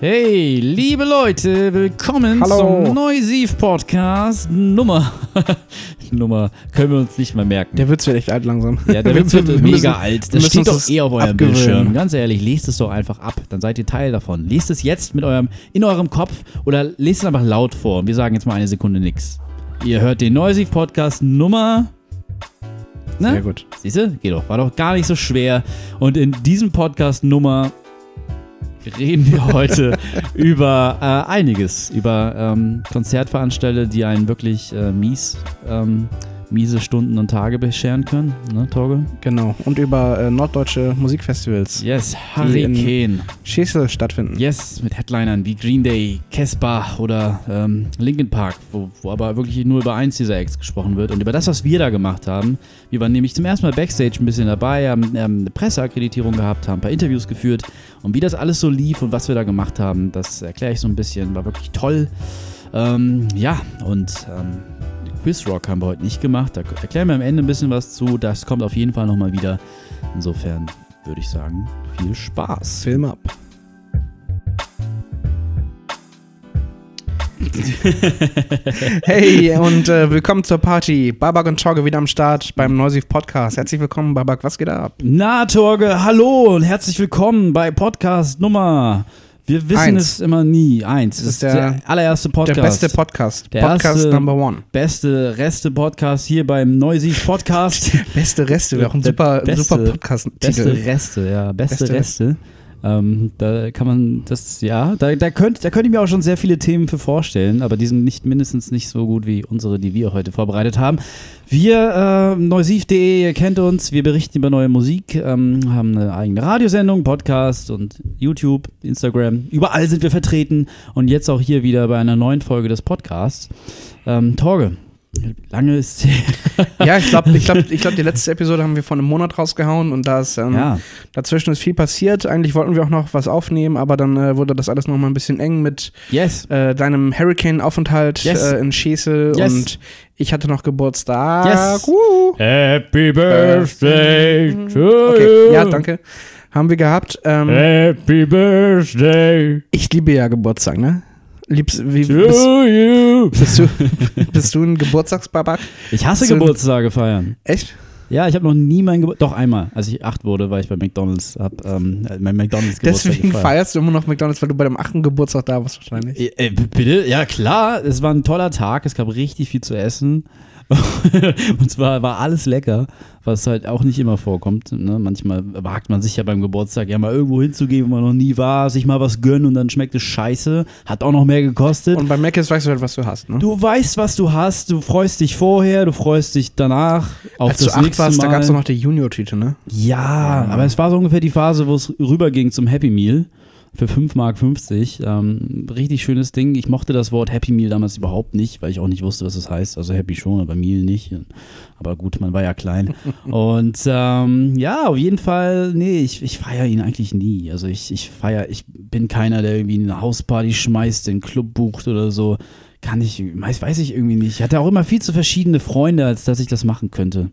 Hey, liebe Leute, willkommen Hallo. zum Neusiv Podcast Nummer. Nummer können wir uns nicht mehr merken. Der Witz wird echt alt langsam. ja, der Witz wird wir mega müssen- alt. Das steht doch eh auf eurem abgewöhnen. Bildschirm. Ganz ehrlich, lest es doch einfach ab. Dann seid ihr Teil davon. Lest es jetzt mit eurem, in eurem Kopf oder lest es einfach laut vor. Und wir sagen jetzt mal eine Sekunde nix. Ihr hört den Neusiv Podcast Nummer. Ne? Sehr gut. Siehst du? Geht doch. War doch gar nicht so schwer. Und in diesem Podcast Nummer reden wir heute über äh, einiges. Über ähm, Konzertveranstalter, die einen wirklich äh, mies, ähm, miese Stunden und Tage bescheren können. Ne, Torge? Genau. Und über äh, norddeutsche Musikfestivals, Yes, Hurricane. Schesel stattfinden. Yes, mit Headlinern wie Green Day, Casper oder ähm, Linkin Park, wo, wo aber wirklich nur über eins dieser Acts gesprochen wird und über das, was wir da gemacht haben. Wir waren nämlich zum ersten Mal Backstage ein bisschen dabei, haben, haben eine Presseakkreditierung gehabt, haben ein paar Interviews geführt und wie das alles so lief und was wir da gemacht haben, das erkläre ich so ein bisschen, war wirklich toll. Ähm, ja, und ähm, Quizrock haben wir heute nicht gemacht, da erklären wir am Ende ein bisschen was zu, das kommt auf jeden Fall nochmal wieder. Insofern würde ich sagen, viel Spaß. Film ab. hey und äh, willkommen zur Party. Babak und Torge wieder am Start beim Neusiv Podcast. Herzlich willkommen, Babak. Was geht da ab? Na, Torge, hallo und herzlich willkommen bei Podcast Nummer. Wir wissen Eins. es immer nie. Eins. Das ist der, allererste Podcast. Der beste Podcast. Der Podcast erste- Number One. beste Reste-Podcast hier beim Neusiv Podcast. Beste Reste. Wäre auch ein Der super, beste- super Podcast-Titel. beste Reste, ja. Beste, Beste Reste. Ähm, da kann man das, ja, da, da, könnt, da könnte ich mir auch schon sehr viele Themen für vorstellen, aber die sind nicht mindestens nicht so gut wie unsere, die wir heute vorbereitet haben. Wir, äh, neusiv.de, ihr kennt uns, wir berichten über neue Musik, ähm, haben eine eigene Radiosendung, Podcast und YouTube, Instagram. Überall sind wir vertreten und jetzt auch hier wieder bei einer neuen Folge des Podcasts. Ähm, Torge, lange ist Ja, ich glaube, ich glaub, ich glaub, die letzte Episode haben wir vor einem Monat rausgehauen und da ist, ähm, ja. dazwischen ist viel passiert. Eigentlich wollten wir auch noch was aufnehmen, aber dann äh, wurde das alles nochmal ein bisschen eng mit Yes. äh, deinem Hurricane-Aufenthalt Yes. äh, in Schesel Yes. und ich hatte noch Geburtstag. Yes. Uh. Happy Birthday to Okay, ja, danke. Haben wir gehabt. Ähm, Happy Birthday ich liebe ja Geburtstag, ne? Liebst, wie, bist, bist, du, bist du ein Geburtstagsbabak? Ich hasse So- Geburtstage feiern. Echt? Ja, ich habe noch nie meinen Geburtstag. Doch einmal, als ich acht wurde, war ich bei McDonalds, hab ähm, mein McDonalds Geburtstag Deswegen gefeiert. feierst du immer noch McDonalds, weil du bei deinem achten Geburtstag da warst wahrscheinlich. Äh, äh, bitte? Ja, klar. Es war ein toller Tag. Es gab richtig viel zu essen. Und zwar war alles lecker, was halt auch nicht immer vorkommt. Ne? Manchmal wagt man sich ja beim Geburtstag ja mal irgendwo hinzugehen, wo man noch nie war, sich mal was gönnen und dann schmeckt es scheiße. Hat auch noch mehr gekostet. Und bei Mac ist weißt du halt, was du hast, ne? Du weißt, was du hast, du freust dich vorher, du freust dich danach auf Als das du acht warst, Mal. da gab es noch die Junior-Tüte, ne? ja, aber es war so ungefähr die Phase, wo es rüberging zum Happy Meal für 5,50 Mark. Ähm, richtig schönes Ding. Ich mochte das Wort Happy Meal damals überhaupt nicht, weil ich auch nicht wusste, was es das heißt. Also Happy schon, aber Meal nicht. Aber gut, man war ja klein. Und ähm, ja, auf jeden Fall, nee, ich, ich feiere ihn eigentlich nie. Also ich, ich feiere, ich bin keiner, der irgendwie eine Hausparty schmeißt, den Club bucht oder so. Kann ich, weiß, weiß ich irgendwie nicht. Ich hatte auch immer viel zu verschiedene Freunde, als dass ich das machen könnte.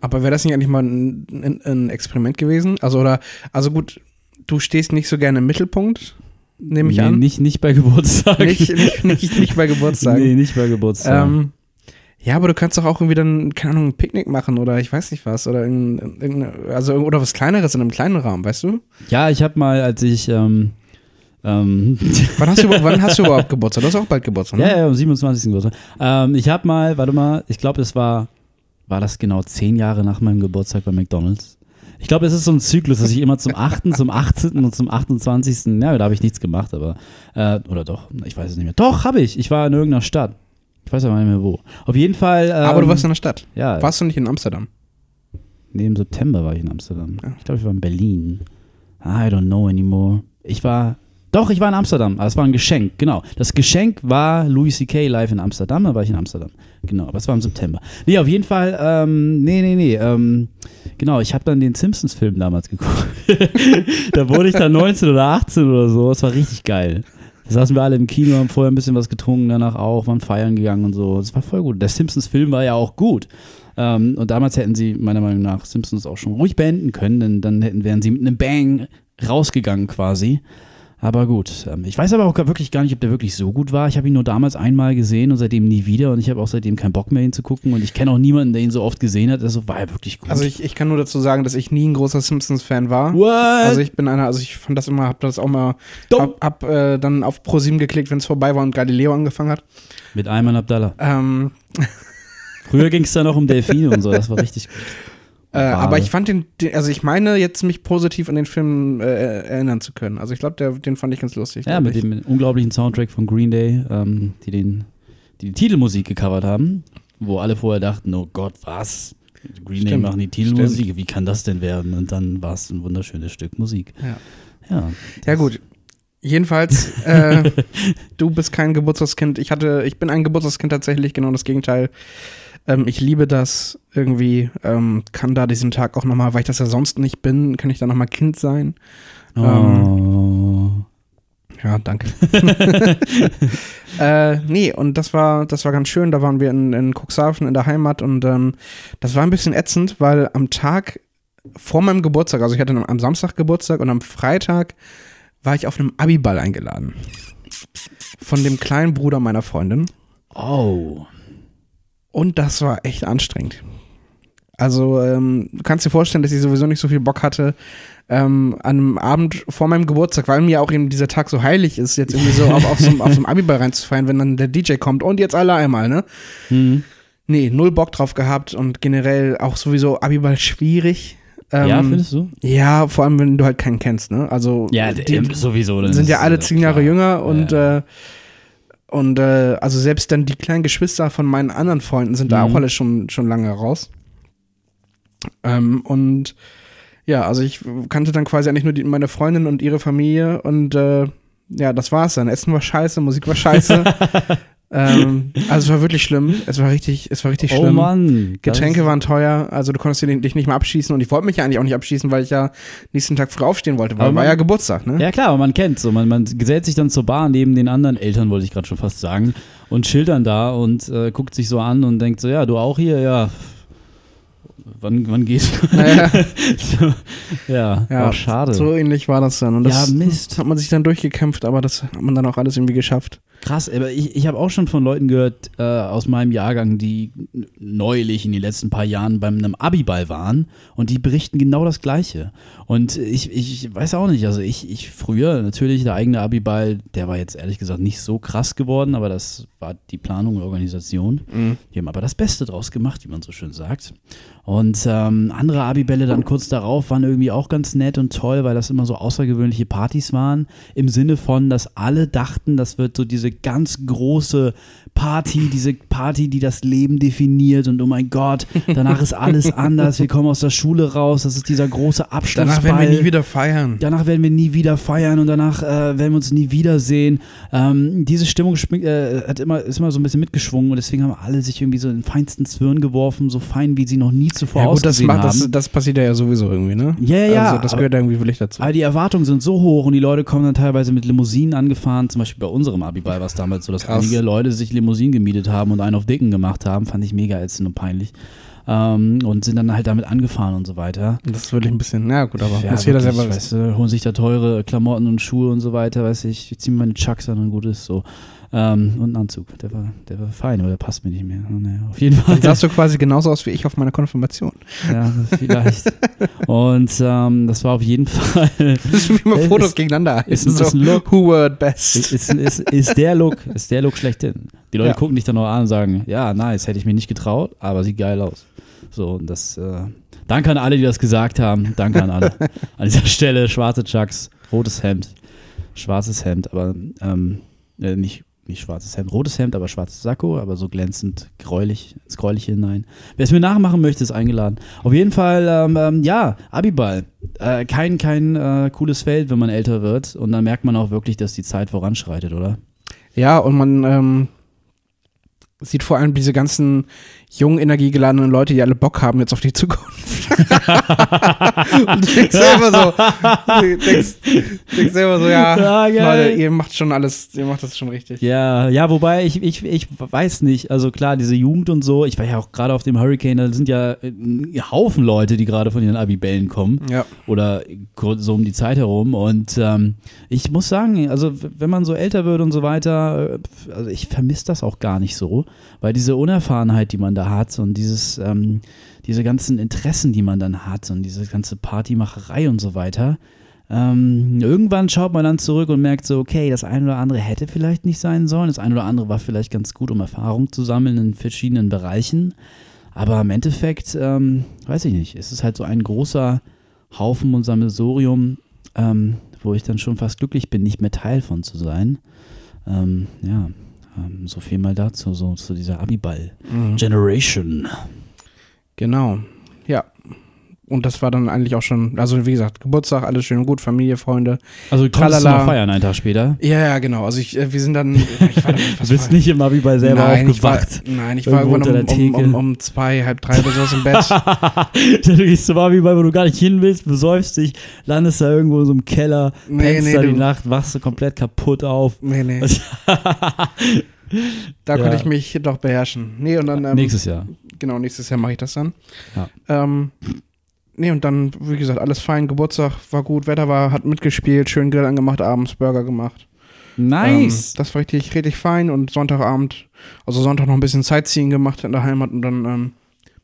Aber wäre das nicht eigentlich mal ein, ein, ein Experiment gewesen? Also, oder, also gut, du stehst nicht so gerne im Mittelpunkt, nehme ich nee, an. Nicht, nicht bei Geburtstag. Nicht, nicht, nicht, nicht bei Geburtstagen. Nee, nicht bei Geburtstag. Ähm, ja, aber du kannst doch auch irgendwie dann, keine Ahnung, ein Picknick machen oder ich weiß nicht was. Oder irgendein, irgendeine- also, oder was Kleineres in einem kleinen Rahmen, weißt du? ja, ich habe mal, als ich, ähm, ähm, Wann hast du, überhaupt- wann hast du überhaupt Geburtstag? Du hast auch bald Geburtstag, ne? ja, ja, am 27. Geburtstag. Ähm, ich habe mal, warte mal, ich glaube, das war, war das genau zehn Jahre nach meinem Geburtstag bei McDonalds. Ich glaube, es ist so ein Zyklus, dass ich immer zum 8., zum 18. und zum 28. Ja, da habe ich nichts gemacht, aber, äh, oder doch, ich weiß es nicht mehr. Doch, habe ich. Ich war in irgendeiner Stadt. Ich weiß aber nicht mehr wo. Auf jeden Fall. Ähm, Aber du warst in der Stadt. ja, Warst du nicht in Amsterdam? Nee, im September war ich in Amsterdam. Ja. Ich glaube, ich war in Berlin. I don't know anymore. Ich war. Doch, ich war in Amsterdam. Aber es war ein Geschenk, genau. Das Geschenk war Louis C.K. live in Amsterdam, da war ich in Amsterdam. Genau, aber es war im September. Nee, auf jeden Fall, ähm, nee, nee, nee. Ähm, genau, ich habe dann den Simpsons-Film damals geguckt. da wurde ich dann 19 oder 18 oder so. Es war richtig geil. Da saßen wir alle im Kino, haben vorher ein bisschen was getrunken, danach auch, waren feiern gegangen und so. Es war voll gut. Der Simpsons-Film war ja auch gut. Ähm, und damals hätten sie meiner Meinung nach Simpsons auch schon ruhig beenden können, denn dann hätten, wären sie mit einem Bang rausgegangen quasi. Aber gut, ähm, ich weiß aber auch wirklich gar nicht, ob der wirklich so gut war. Ich habe ihn nur damals einmal gesehen und seitdem nie wieder und ich habe auch seitdem keinen Bock mehr hinzugucken und ich kenne auch niemanden, der ihn so oft gesehen hat. Also war er wirklich gut. Also ich, ich kann nur dazu sagen, dass ich nie ein großer Simpsons-Fan war. What? Also ich bin einer, also ich fand das immer, hab das auch mal, Dumm. hab, hab äh, dann auf Pro7 geklickt, wenn es vorbei war und Galileo angefangen hat. Mit Ayman Abdallah. Ähm, Früher ging es da noch um Delfine und so, das war richtig gut. äh, aber ich fand den, also ich meine jetzt mich positiv an den Film äh, erinnern zu können. Also ich glaube, den fand ich ganz lustig. Ja, mit ich. dem unglaublichen Soundtrack von Green Day, ähm, die, den, die die Titelmusik gecovert haben, wo alle vorher dachten, oh Gott, was? Green Day Stimmt, machen die Titelmusik, wie kann das denn werden? Und dann war es ein wunderschönes Stück Musik. Ja. Ja, Ja, gut. Jedenfalls, äh, du bist kein Geburtstagskind. Ich hatte, ich bin ein Geburtstagskind tatsächlich, genau das Gegenteil. Ähm, ich liebe das irgendwie, ähm, kann da diesen Tag auch nochmal, weil ich das ja sonst nicht bin, kann ich da nochmal Kind sein. Oh. Ja, danke. äh, nee, und das war, das war ganz schön. Da waren wir in, in Cuxhaven in der Heimat und ähm, das war ein bisschen ätzend, weil am Tag vor meinem Geburtstag, also ich hatte am Samstag Geburtstag und am Freitag war ich auf einem Abiball eingeladen. Von dem kleinen Bruder meiner Freundin. oh. Und das war echt anstrengend. Also, ähm, du kannst dir vorstellen, dass ich sowieso nicht so viel Bock hatte, ähm, an einem Abend vor meinem Geburtstag, weil mir auch eben dieser Tag so heilig ist, jetzt irgendwie so auf, auf so, einem- auf so einem Abiball reinzufeiern, wenn dann der DJ kommt und jetzt alle einmal, ne? Hm. Nee, null Bock drauf gehabt und generell auch sowieso Abiball schwierig. Ähm, ja, findest du? Ja, vor allem, wenn du halt keinen kennst, ne? Also, Ja, die, sowieso. dann sind ja alle äh, zehn Jahre klar. jünger und Ja. äh, und äh, also selbst dann die kleinen Geschwister von meinen anderen Freunden sind da Mhm. auch alle schon schon lange raus. Ähm, und ja, also ich kannte dann quasi eigentlich nur die, meine Freundin und ihre Familie und äh, ja, das war's dann. Essen war scheiße, Musik war scheiße. ähm, also es war wirklich schlimm. Es war richtig, es war richtig Oh schlimm. Mann. das Getränke waren teuer, also du konntest dich nicht mehr abschießen und ich wollte mich ja eigentlich auch nicht abschießen, weil ich ja nächsten Tag früh aufstehen wollte, weil Aber war man- ja Geburtstag, ne? Ja klar, aber man kennt so. Man, man gesellt sich dann zur Bar neben den anderen Eltern, wollte ich gerade schon fast sagen, und schildern da und äh, guckt sich so an und denkt so, ja, du auch hier, ja. Wann, wann geht's? Naja. so, ja, Ja, war schade. So ähnlich war das dann. Und das Ja, Mist. hat man sich dann durchgekämpft, aber das hat man dann auch alles irgendwie geschafft. Krass, aber ich, ich habe auch schon von Leuten gehört äh, aus meinem Jahrgang, die neulich in den letzten paar Jahren beim einem Abiball waren und die berichten genau das Gleiche. Und ich, ich weiß auch nicht, also ich, ich früher natürlich der eigene Abiball, der war jetzt ehrlich gesagt nicht so krass geworden, aber das war die Planung und Organisation. Die haben aber das Beste draus gemacht, wie man so schön sagt. Und ähm, andere Abibälle dann kurz darauf waren irgendwie auch ganz nett und toll, weil das immer so außergewöhnliche Partys waren. Im Sinne von, dass alle dachten, das wird so diese ganz große Party, diese Party, die das Leben definiert. Und oh mein Gott, danach ist alles anders. Wir kommen aus der Schule raus. Das ist dieser große Abschlussball. Danach werden wir nie wieder feiern. Danach werden wir nie wieder feiern und danach äh, werden wir uns nie wiedersehen. Ähm, diese Stimmung äh, hat immer, ist immer so ein bisschen mitgeschwungen und deswegen haben alle sich irgendwie so in den feinsten Zwirn geworfen, so fein, wie sie noch nie zuvor Ja gut, das, ausgesehen macht, haben. das, das passiert ja sowieso irgendwie, ne? Ja, ja, ja, Also das aber- gehört irgendwie wirklich dazu. aber die Erwartungen sind so hoch und die Leute kommen dann teilweise mit Limousinen angefahren. Zum Beispiel bei unserem Abiball war es damals so, dass Krass. einige Leute sich Limousinen gemietet haben und einen auf Dicken gemacht haben. Fand ich mega ätzend und peinlich. Ähm, und sind dann halt damit angefahren und so weiter. Das ist wirklich ein bisschen, na gut, aber Ja, muss jeder selber weißt du, holen sich da teure Klamotten und Schuhe und so weiter, weiß ich, ich ziehe meine Chucks an und gut ist so. Ähm, und einen Anzug, der war, der war fein, aber der passt mir nicht mehr. Naja, auf jeden Fall. Dann sahst du quasi genauso aus wie ich auf meiner Konfirmation. ja, vielleicht. und ähm, das war auf jeden Fall. Das ist wie immer Ist- Fotos ist- gegeneinander ist- heißen. ist ein Look. Who were best? ist, ist, ist der Look, ist der Look schlechthin. Die Leute Ja. gucken dich dann auch an und sagen, ja, nice, hätte ich mir nicht getraut, aber sieht geil aus. So, und das, äh, danke an alle, die das gesagt haben. Danke an alle. an dieser Stelle, schwarze Chucks, rotes Hemd, schwarzes Hemd, aber ähm, äh, nicht, nicht schwarzes Hemd, rotes Hemd, aber schwarzes Sakko, aber so glänzend gräulich, ins Gräuliche hinein. Wer es mir nachmachen möchte, ist eingeladen. Auf jeden Fall, ähm, ähm, ja, Abiball. Äh, kein kein äh, cooles Feld, wenn man älter wird. Und dann merkt man auch wirklich, dass die Zeit voranschreitet, oder? Ja, und man, ähm, sieht vor allem diese ganzen jungen, energiegeladenen Leute, die alle Bock haben jetzt auf die Zukunft. und du denkst selber so, du denkst, denkst selber so, ja, Ja. Leute, ihr macht schon alles, ihr macht das schon richtig. Ja, ja, wobei ich, ich, ich weiß nicht, also klar, diese Jugend und so, ich war ja auch gerade auf dem Hurricane, da sind ja äh, ein Haufen Leute, die gerade von ihren Abibällen kommen Ja. oder so um die Zeit herum und ähm, ich muss sagen, also wenn man so älter wird und so weiter, äh, also ich vermisse das auch gar nicht so, weil diese Unerfahrenheit, die man da hat und dieses, ähm, diese ganzen Interessen, die man dann hat und diese ganze Partymacherei und so weiter, ähm, irgendwann schaut man dann zurück und merkt so, okay, das eine oder andere hätte vielleicht nicht sein sollen, das eine oder andere war vielleicht ganz gut, um Erfahrung zu sammeln in verschiedenen Bereichen. Aber im Endeffekt, ähm, weiß ich nicht, es ist halt so ein großer Haufen und Sammelsurium, ähm, wo ich dann schon fast glücklich bin, nicht mehr Teil von zu sein. Ähm, ja, ähm, so viel mal dazu, so zu dieser Abiball-Generation. Genau. Ja. Und das war dann eigentlich auch schon, also wie gesagt, Geburtstag, alles schön und gut, Familie, Freunde. Also du konntest du Tralala. noch feiern einen Tag später. Ja, ja, genau. Also ich, äh, wir sind dann, ich war dann, Du bist war- nicht im Abiball selber nein, ich war, aufgewacht. nein, ich war irgendwann um, der um, um, um zwei, halb drei oder sowas im Bett. du gehst zum Abiball, wo du gar nicht hin willst, besäufst dich, landest da irgendwo in so einem Keller, Nee, pennst nee, da die du- Nacht, wachst du komplett kaputt auf. Nee, nee. Da Ja. konnte ich mich doch beherrschen. Nee, und dann, ähm, Nächstes Jahr. genau, nächstes Jahr mache ich das dann. Ja. Ähm, nee, und dann, wie gesagt, alles fein, Geburtstag war gut, Wetter war, hat mitgespielt, schön Grill angemacht, abends Burger gemacht. Nice. Ähm, das war richtig, richtig fein und Sonntagabend, also Sonntag noch ein bisschen Sightseeing gemacht in der Heimat und dann ähm, ein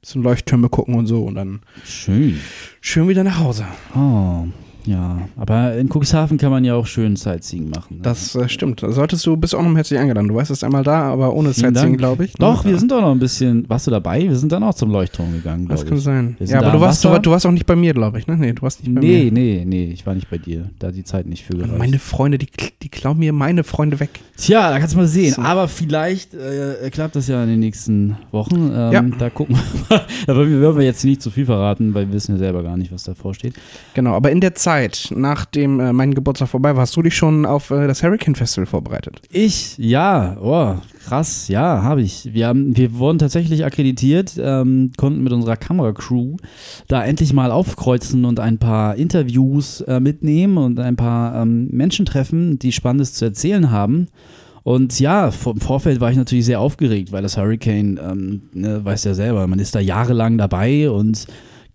bisschen Leuchttürme gucken und so und dann Schön. schön wieder nach Hause. Oh, ja. Aber in Cuxhaven kann man ja auch schön Sightseeing machen. ne? Das äh, stimmt. Solltest du, bist auch noch herzlich eingeladen. Du weißt, es einmal da, aber ohne Vielen Sightseeing, glaube ich. ne? Doch, wir sind doch noch ein bisschen. Warst du dabei? Wir sind dann auch zum Leuchtturm gegangen, Das kann ich. sein. Ja, da aber du warst, du, du warst auch nicht bei mir, glaube ich, ne? Nee, du warst nicht bei Nee, mir. nee, nee, ich war nicht bei dir. Da die Zeit nicht für gereicht. Meine Freunde, die, die klauen mir meine Freunde weg. Tja, da kannst du mal sehen. So. Aber vielleicht äh, klappt das ja in den nächsten Wochen. Ähm, Ja. Da gucken wir. da würden wir- würden wir jetzt nicht zu viel verraten, weil wir wissen ja selber gar nicht, was davor steht. Genau, aber in der Zeit, nachdem äh, mein Geburtstag vorbei war, hast du dich schon auf äh, das Hurricane Festival vorbereitet. Ich, ja, oh, krass, ja, habe ich. Wir, haben, wir wurden tatsächlich akkreditiert, ähm, konnten mit unserer Kameracrew da endlich mal aufkreuzen und ein paar Interviews äh, mitnehmen und ein paar ähm, Menschen treffen, die Spannendes zu erzählen haben. Und ja, im Vorfeld war ich natürlich sehr aufgeregt, weil das Hurricane, ähm, ne, weiß ja selber, man ist da jahrelang dabei und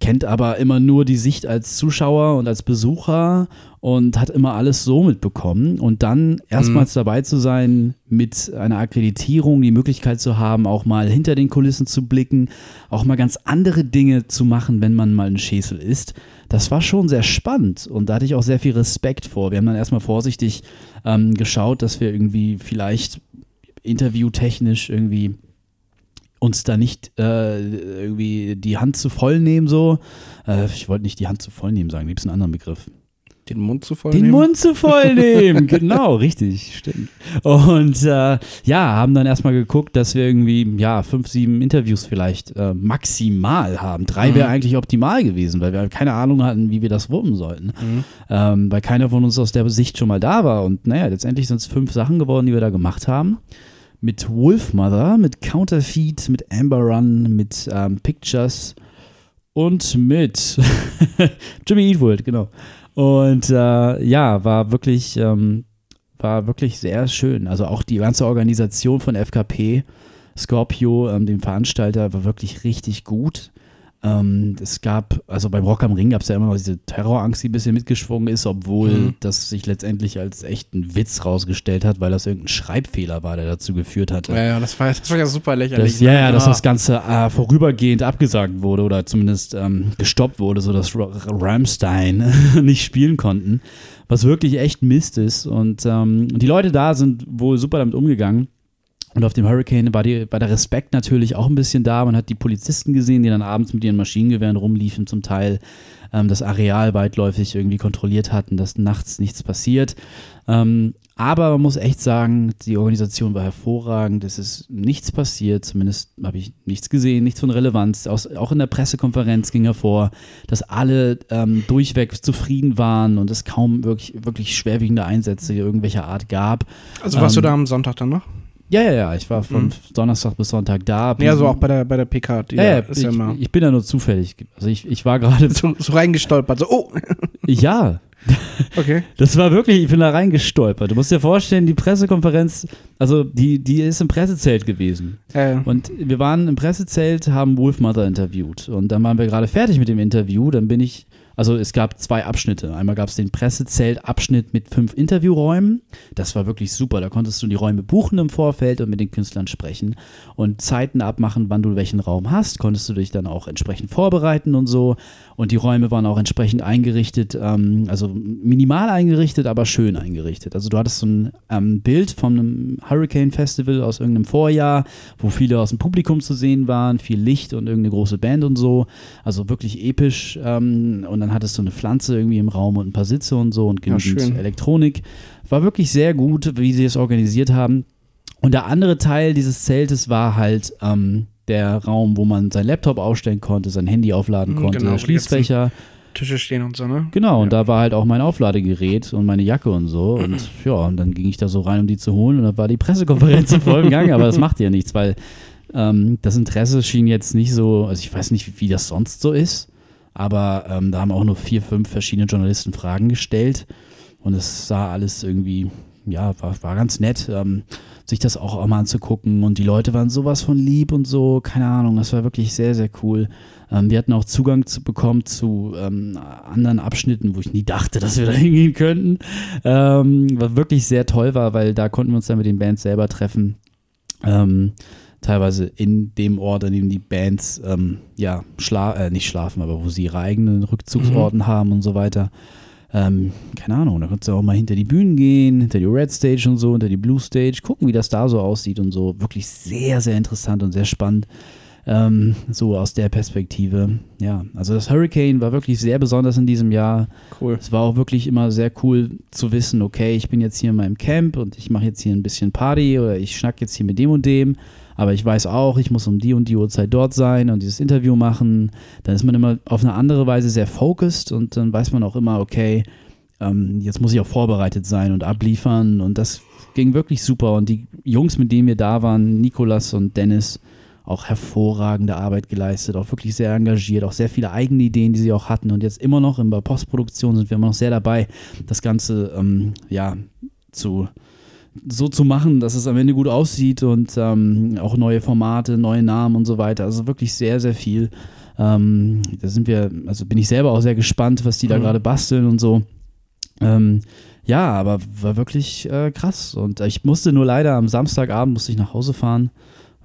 kennt aber immer nur die Sicht als Zuschauer und als Besucher und hat immer alles so mitbekommen. Und dann erstmals dabei zu sein mit einer Akkreditierung, die Möglichkeit zu haben, auch mal hinter den Kulissen zu blicken, auch mal ganz andere Dinge zu machen, wenn man mal ein Schäsel ist. Das war schon sehr spannend und da hatte ich auch sehr viel Respekt vor. Wir haben dann erstmal vorsichtig ähm, geschaut, dass wir irgendwie vielleicht interviewtechnisch irgendwie uns da nicht äh, irgendwie die Hand zu voll nehmen, so. Äh, ich wollte nicht die Hand zu voll nehmen sagen, gibt es einen anderen Begriff. Den Mund zu voll Den nehmen? Mund zu voll nehmen, genau, richtig, stimmt. Und äh, ja, haben dann erstmal geguckt, dass wir irgendwie, ja, fünf, sieben Interviews vielleicht äh, maximal haben. Drei wäre Mhm. eigentlich optimal gewesen, weil wir keine Ahnung hatten, wie wir das wuppen sollten. Mhm. Ähm, weil keiner von uns aus der Sicht schon mal da war. Und naja, letztendlich sind es fünf Sachen geworden, die wir da gemacht haben. Mit Wolfmother, mit Counterfeit, mit Amber Run, mit ähm, Pictures und mit Jimmy Eatwood, genau. Und äh, ja, war wirklich, ähm, war wirklich sehr schön. Also auch die ganze Organisation von FKP, Scorpio, ähm, dem Veranstalter, war wirklich richtig gut. Ähm, es gab, also beim Rock am Ring gab es ja immer noch diese Terrorangst, die ein bisschen mitgeschwungen ist, obwohl Mhm. das sich letztendlich als echten Witz rausgestellt hat, weil das irgendein Schreibfehler war, der dazu geführt hatte. Ja, ja, das war, das war ja super lächerlich. Das, ja, ja, dass das Ganze äh, vorübergehend abgesagt wurde oder zumindest ähm, gestoppt wurde, sodass Ra- Rammstein nicht spielen konnten. Was wirklich echt Mist ist. Und ähm, die Leute da sind wohl super damit umgegangen. Und auf dem Hurricane war, die, war der Respekt natürlich auch ein bisschen da. Man hat die Polizisten gesehen, die dann abends mit ihren Maschinengewehren rumliefen, zum Teil ähm, das Areal weitläufig irgendwie kontrolliert hatten, dass nachts nichts passiert. Ähm, aber man muss echt sagen, die Organisation war hervorragend. Es ist nichts passiert, zumindest habe ich nichts gesehen, nichts von Relevanz. Aus, auch in der Pressekonferenz ging hervor, dass alle ähm, durchweg zufrieden waren und es kaum wirklich, wirklich schwerwiegende Einsätze irgendwelcher Art gab. Also warst du ähm, da am Sonntag dann noch? Ja, ja, ja. Ich war von Mhm. Donnerstag bis Sonntag da. Ja, so auch bei der, bei der PK. Ja, ja, ist ich, ja immer ich bin da nur zufällig. Also ich, ich war gerade. so, so reingestolpert. So, oh, ja, okay. das war wirklich, ich bin da reingestolpert. Du musst dir vorstellen, die Pressekonferenz, also die, die ist im Pressezelt gewesen. Äh, Und wir waren im Pressezelt, haben Wolfmother interviewt. Und dann waren wir gerade fertig mit dem Interview. Dann bin ich, also es gab zwei Abschnitte. Einmal gab es den Pressezelt-Abschnitt mit fünf Interviewräumen. Das war wirklich super. Da konntest du die Räume buchen im Vorfeld und mit den Künstlern sprechen. Und Zeiten abmachen, wann du welchen Raum hast. Konntest du dich dann auch entsprechend vorbereiten und so. Und die Räume waren auch entsprechend eingerichtet, ähm, also minimal eingerichtet, aber schön eingerichtet. Also du hattest so ein ähm, Bild von einem Hurricane Festival aus irgendeinem Vorjahr, wo viele aus dem Publikum zu sehen waren, viel Licht und irgendeine große Band und so. Also wirklich episch. Ähm, und dann hattest du eine Pflanze irgendwie im Raum und ein paar Sitze und so und Ja, genügend schön. Elektronik. War wirklich sehr gut, wie sie es organisiert haben. Und der andere Teil dieses Zeltes war halt ähm, der Raum, wo man sein Laptop aufstellen konnte, sein Handy aufladen Mhm, konnte, genau, Schließfächer. Tische stehen und so, ne? Genau, und Ja. da war halt auch mein Aufladegerät und meine Jacke und so. Und ja, und dann ging ich da so rein, um die zu holen. Und dann war die Pressekonferenz im vollen Gang. Aber das macht ja nichts, weil ähm, das Interesse schien jetzt nicht so, also ich weiß nicht, wie das sonst so ist. Aber ähm, da haben auch nur vier, fünf verschiedene Journalisten Fragen gestellt. Und es sah alles irgendwie, ja, war, war ganz nett, ähm, sich das auch, auch mal anzugucken. Und die Leute waren sowas von lieb und so, keine Ahnung, das war wirklich sehr, sehr cool. Ähm, wir hatten auch Zugang zu bekommen zu ähm, anderen Abschnitten, wo ich nie dachte, dass wir da hingehen könnten. Ähm, was wirklich sehr toll war, weil da konnten wir uns dann mit den Bands selber treffen. Ähm, teilweise in dem Ort, an dem die Bands ähm, ja schla äh, nicht schlafen, aber wo sie ihre eigenen Rückzugsorten haben und so weiter. Ähm, keine Ahnung, da konntest du auch mal hinter die Bühnen gehen, hinter die Red Stage und so, hinter die Blue Stage, gucken, wie das da so aussieht und so. Wirklich sehr, sehr interessant und sehr spannend. Ähm, so aus der Perspektive. Ja, also das Hurricane war wirklich sehr besonders in diesem Jahr. Cool. Es war auch wirklich immer sehr cool zu wissen, okay, ich bin jetzt hier in meinem Camp und ich mache jetzt hier ein bisschen Party oder ich schnack jetzt hier mit dem und dem. Aber ich weiß auch, ich muss um die und die Uhrzeit dort sein und dieses Interview machen. Dann ist man immer auf eine andere Weise sehr focused und dann weiß man auch immer, okay, ähm, jetzt muss ich auch vorbereitet sein und abliefern. Und das ging wirklich super. Und die Jungs, mit denen wir da waren, Nikolas und Dennis, auch hervorragende Arbeit geleistet, auch wirklich sehr engagiert, auch sehr viele eigene Ideen, die sie auch hatten. Und jetzt immer noch in der Postproduktion sind wir immer noch sehr dabei, das Ganze ähm, ja zu so zu machen, dass es am Ende gut aussieht und ähm, auch neue Formate, neue Namen und so weiter. Also wirklich sehr, sehr viel. Ähm, da sind wir, also bin ich selber auch sehr gespannt, was die da Mhm. gerade basteln und so. Ähm, ja, aber war wirklich äh, krass. Und ich musste nur leider am Samstagabend musste ich nach Hause fahren,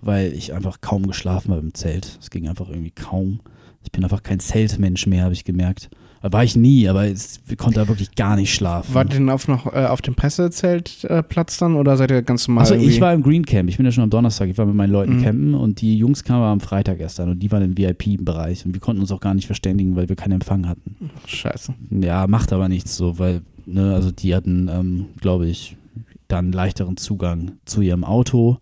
weil ich einfach kaum geschlafen habe im Zelt. Es ging einfach irgendwie kaum. Ich bin einfach kein Zeltmensch mehr, habe ich gemerkt. War ich nie, aber es, ich konnte da wirklich gar nicht schlafen. Wart ihr denn auf, noch, äh, auf dem Pressezeltplatz dann oder seid ihr ganz normal? Achso, ich war im Green Camp. Ich bin ja schon am Donnerstag. Ich war mit meinen Leuten Mhm. campen und die Jungs kamen am Freitag an und die waren im VIP-Bereich und wir konnten uns auch gar nicht verständigen, weil wir keinen Empfang hatten. Scheiße. Ja, macht aber nichts so, weil, ne, also die hatten, ähm, glaube ich, dann leichteren Zugang zu ihrem Auto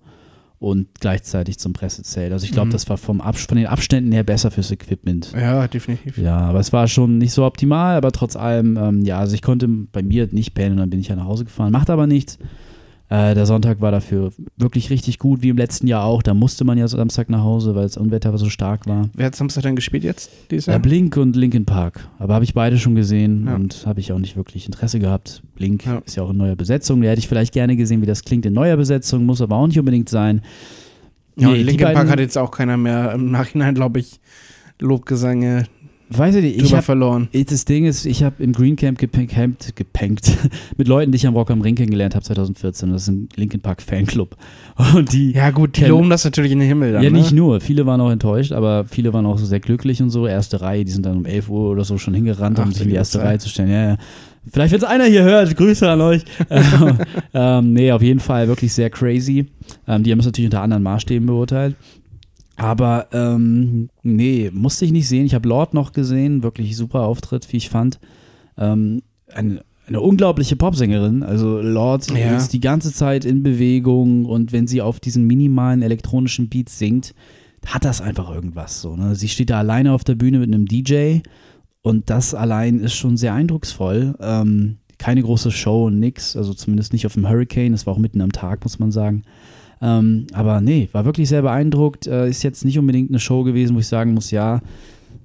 und gleichzeitig zum Pressezelt. Also ich glaube, Mhm. das war vom Ab von den Abständen her besser fürs Equipment. Ja, definitiv. Ja, aber es war schon nicht so optimal, aber trotz allem, ähm, ja, also ich konnte bei mir nicht pennen und dann bin ich ja nach Hause gefahren. Macht aber nichts. Äh, der Sonntag war dafür wirklich richtig gut, wie im letzten Jahr auch. Da musste man ja Samstag nach Hause, weil das Unwetter so stark war. Wer hat Samstag denn gespielt jetzt? Dieses Ja, Jahr? Blink und Linkin Park. Aber habe ich beide schon gesehen Ja. und habe ich auch nicht wirklich Interesse gehabt. Blink Ja. ist ja auch in neuer Besetzung. Da hätte ich vielleicht gerne gesehen, wie das klingt in neuer Besetzung, muss aber auch nicht unbedingt sein. ja, Nee, Linkin Park hat jetzt auch keiner mehr im Nachhinein, glaube ich, Lobgesänge Weiß ich nicht, ich habe verloren. Das Ding ist, ich habe im Green Camp gepänkt, gepänkt mit Leuten, die ich am Rock am Ring kennengelernt habe 2014. Das ist ein Linkin Park Fanclub. Und die, Ja, gut, die loben das natürlich in den Himmel dann. ja, ne? nicht nur. Viele waren auch enttäuscht, aber viele waren auch so sehr glücklich und so. Erste Reihe, die sind dann um 11 Uhr oder so schon hingerannt, um Ach, sich in die erste Zeit. Reihe zu stellen. Ja, ja. Vielleicht, wenn es einer hier hört, Grüße an euch. ähm, nee, auf jeden Fall wirklich sehr crazy. Ähm, die haben es natürlich unter anderen Maßstäben beurteilt. Aber ähm, nee, musste ich nicht sehen. Ich habe Lord noch gesehen, wirklich super Auftritt, wie ich fand. Ähm, eine, eine unglaubliche Popsängerin. Also Lord Ja. ist die ganze Zeit in Bewegung und wenn sie auf diesen minimalen elektronischen Beats singt, hat das einfach irgendwas so. Ne? Sie steht da alleine auf der Bühne mit einem DJ und das allein ist schon sehr eindrucksvoll. Ähm, keine große Show und nix, also zumindest nicht auf dem Hurricane. Das war auch mitten am Tag, muss man sagen. Ähm, aber nee, war wirklich sehr beeindruckt. Äh, ist jetzt nicht unbedingt eine Show gewesen, wo ich sagen muss, ja,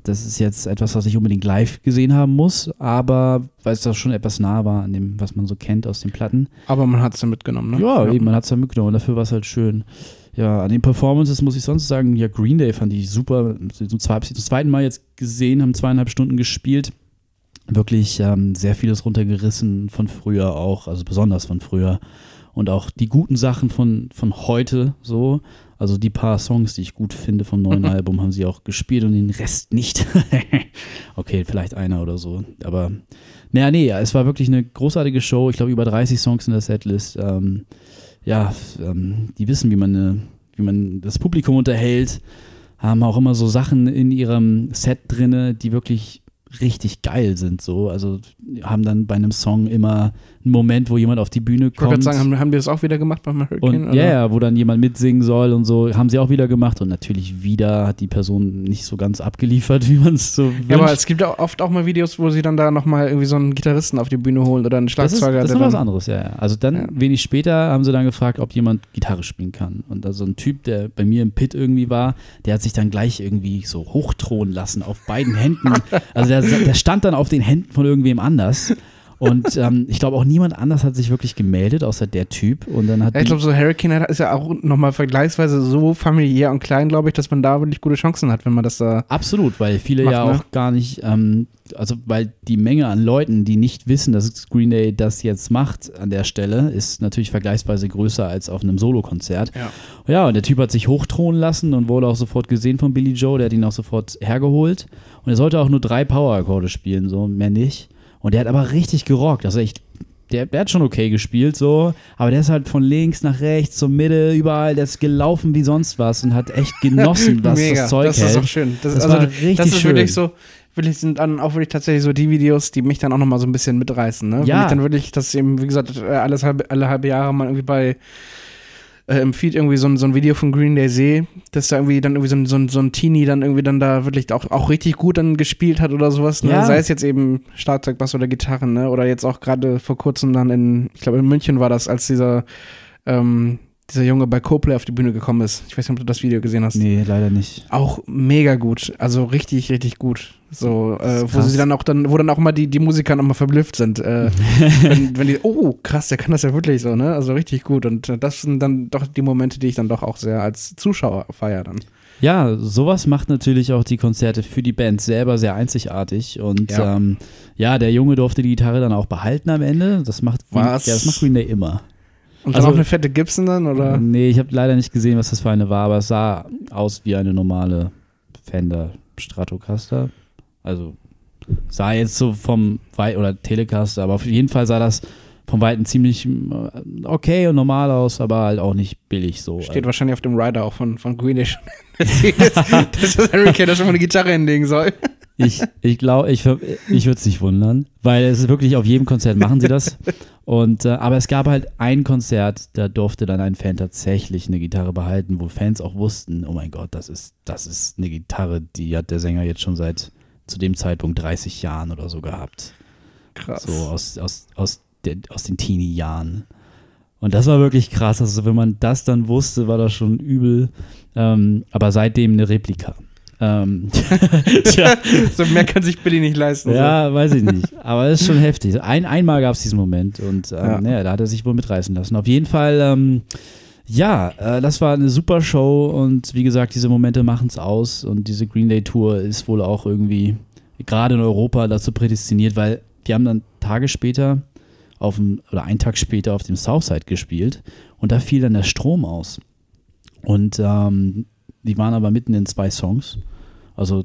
das ist jetzt etwas, was ich unbedingt live gesehen haben muss, aber weil es doch schon etwas nah war an dem, was man so kennt aus den Platten. Aber man hat es dann mitgenommen, ne? Ja, ja. eben, man hat es dann mitgenommen. Dafür war es halt schön. Ja, an den Performances muss ich sonst sagen, ja, Green Day fand ich super. Zwei, zum zweiten Mal jetzt gesehen, haben zweieinhalb Stunden gespielt. Wirklich ähm, sehr vieles runtergerissen von früher auch, also besonders von früher. Und auch die guten Sachen von, von heute so. Also die paar Songs, die ich gut finde vom neuen Album, haben sie auch gespielt und den Rest nicht. okay, vielleicht einer oder so. Aber naja, nee, es war wirklich eine großartige Show. Ich glaube, über 30 Songs in der Setlist. Ähm, ja, ähm, die wissen, wie man, eine, wie man das Publikum unterhält. Haben auch immer so Sachen in ihrem Set drinne, die wirklich richtig geil sind. So. Also haben dann bei einem Song immer einen Moment, wo jemand auf die Bühne kommt. Ich wollte sagen, haben, haben die das auch wieder gemacht beim Hurricane? ja, yeah, wo dann jemand mitsingen soll und so. Haben sie auch wieder gemacht. Und natürlich wieder hat die Person nicht so ganz abgeliefert, wie man es so wünscht. Ja, aber es gibt ja oft auch mal Videos, wo sie dann da nochmal irgendwie so einen Gitarristen auf die Bühne holen oder einen Schlagzeuger. Das ist, das ist was anderes, ja, ja. Also dann, ja. wenig später, haben sie dann gefragt, ob jemand Gitarre spielen kann. Und da so ein Typ, der bei mir im Pit irgendwie war, der hat sich dann gleich irgendwie so hochthronen lassen auf beiden Händen. also der, der stand dann auf den Händen von irgendwem anders. Und ähm, ich glaube auch niemand anders hat sich wirklich gemeldet, außer der Typ. Und dann hat ja, ich glaube, so Hurricane ist ja auch nochmal vergleichsweise so familiär und klein, glaube ich, dass man da wirklich gute Chancen hat, wenn man das da. Absolut, weil viele macht, ja ne? auch gar nicht, ähm, also weil die Menge an Leuten, die nicht wissen, dass Green Day das jetzt macht an der Stelle, ist natürlich vergleichsweise größer als auf einem Solokonzert. Ja. ja, und der Typ hat sich hochthronen lassen und wurde auch sofort gesehen von Billy Joe, der hat ihn auch sofort hergeholt. Und er sollte auch nur drei Power-Akkorde spielen, so mehr nicht. Und der hat aber richtig gerockt. Also echt, der, der hat schon okay gespielt, so. Aber der ist halt von links nach rechts, zur Mitte, überall. Der ist gelaufen wie sonst was und hat echt genossen, was Mega, das Zeug das hält. Das ist auch schön. Das, das also, war richtig das ist schön. wirklich so wirklich sind dann auch wirklich tatsächlich so die Videos, die mich dann auch nochmal so ein bisschen mitreißen. Ne? Ja. Wenn ich dann wirklich, das eben, wie gesagt, alles halbe, alle halbe Jahre mal irgendwie bei äh, im Feed irgendwie so ein, so ein Video von Green Day sehe, dass da irgendwie dann irgendwie so ein, so ein, so ein Teenie dann irgendwie dann da wirklich auch, auch richtig gut dann gespielt hat oder sowas, ne? Ja. Sei es jetzt eben Schlagzeug, Bass oder Gitarre, ne? Oder jetzt auch gerade vor kurzem dann in, ich glaube in München war das, als dieser ähm, dieser Junge bei Coplay auf die Bühne gekommen ist. Ich weiß nicht, ob du das Video gesehen hast. Nee, leider nicht. Auch mega gut. Also richtig, richtig gut. So, äh, wo sie dann auch dann, wo dann auch mal die, die Musiker nochmal verblüfft sind. Äh, wenn, wenn die, oh, krass, der kann das ja wirklich so, ne? Also richtig gut. Und das sind dann doch die Momente, die ich dann doch auch sehr als Zuschauer feiere dann. Ja, sowas macht natürlich auch die Konzerte für die Band selber sehr einzigartig. Und ja, ähm, ja der Junge durfte die Gitarre dann auch behalten am Ende. Das macht, Was? Ja, das macht Green Day immer. Und dann also, auch eine fette Gibson dann, oder? Nee, ich habe leider nicht gesehen, was das für eine war, aber es sah aus wie eine normale Fender Stratocaster. Also sah jetzt so vom Weit oder Telecaster, aber auf jeden Fall sah das vom Weiten ziemlich äh, okay und normal aus, aber halt auch nicht billig so. Steht also. wahrscheinlich auf dem Rider auch von, von Greenish. dass das Harry Kane schon mal eine Gitarre hinlegen soll. Ich, ich glaube, ich, ich würde es nicht wundern, weil es ist wirklich auf jedem Konzert machen sie das. Und, äh, aber es gab halt ein Konzert, da durfte dann ein Fan tatsächlich eine Gitarre behalten, wo Fans auch wussten, oh mein Gott, das ist, das ist eine Gitarre, die hat der Sänger jetzt schon seit zu dem Zeitpunkt 30 Jahren oder so gehabt. Krass. So aus, aus, aus, der, aus den Teenie-Jahren. Und das war wirklich krass. Also, wenn man das dann wusste, war das schon übel. Ähm, aber seitdem eine Replika. Ähm, tja. so mehr kann sich Billy nicht leisten. Ja, so. weiß ich nicht. Aber es ist schon heftig. Ein, einmal gab es diesen Moment und ähm, ja. naja, da hat er sich wohl mitreißen lassen. Auf jeden Fall, ähm, ja, äh, das war eine super Show und wie gesagt, diese Momente machen es aus und diese Green Day Tour ist wohl auch irgendwie gerade in Europa dazu prädestiniert, weil die haben dann Tage später auf dem, oder einen Tag später auf dem Southside gespielt und da fiel dann der Strom aus. Und ähm, die waren aber mitten in zwei Songs. Also,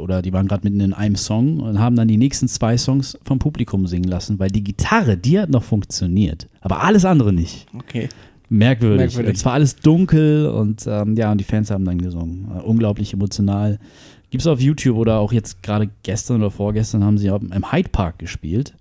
oder die waren gerade mitten in einem Song und haben dann die nächsten zwei Songs vom Publikum singen lassen, weil die Gitarre, die hat noch funktioniert, aber alles andere nicht. Okay. Merkwürdig. Merkwürdig. Es war alles dunkel und ähm, ja, und die Fans haben dann gesungen. Äh, unglaublich emotional. Gibt es auf YouTube oder auch jetzt gerade gestern oder vorgestern haben sie im Hyde Park gespielt.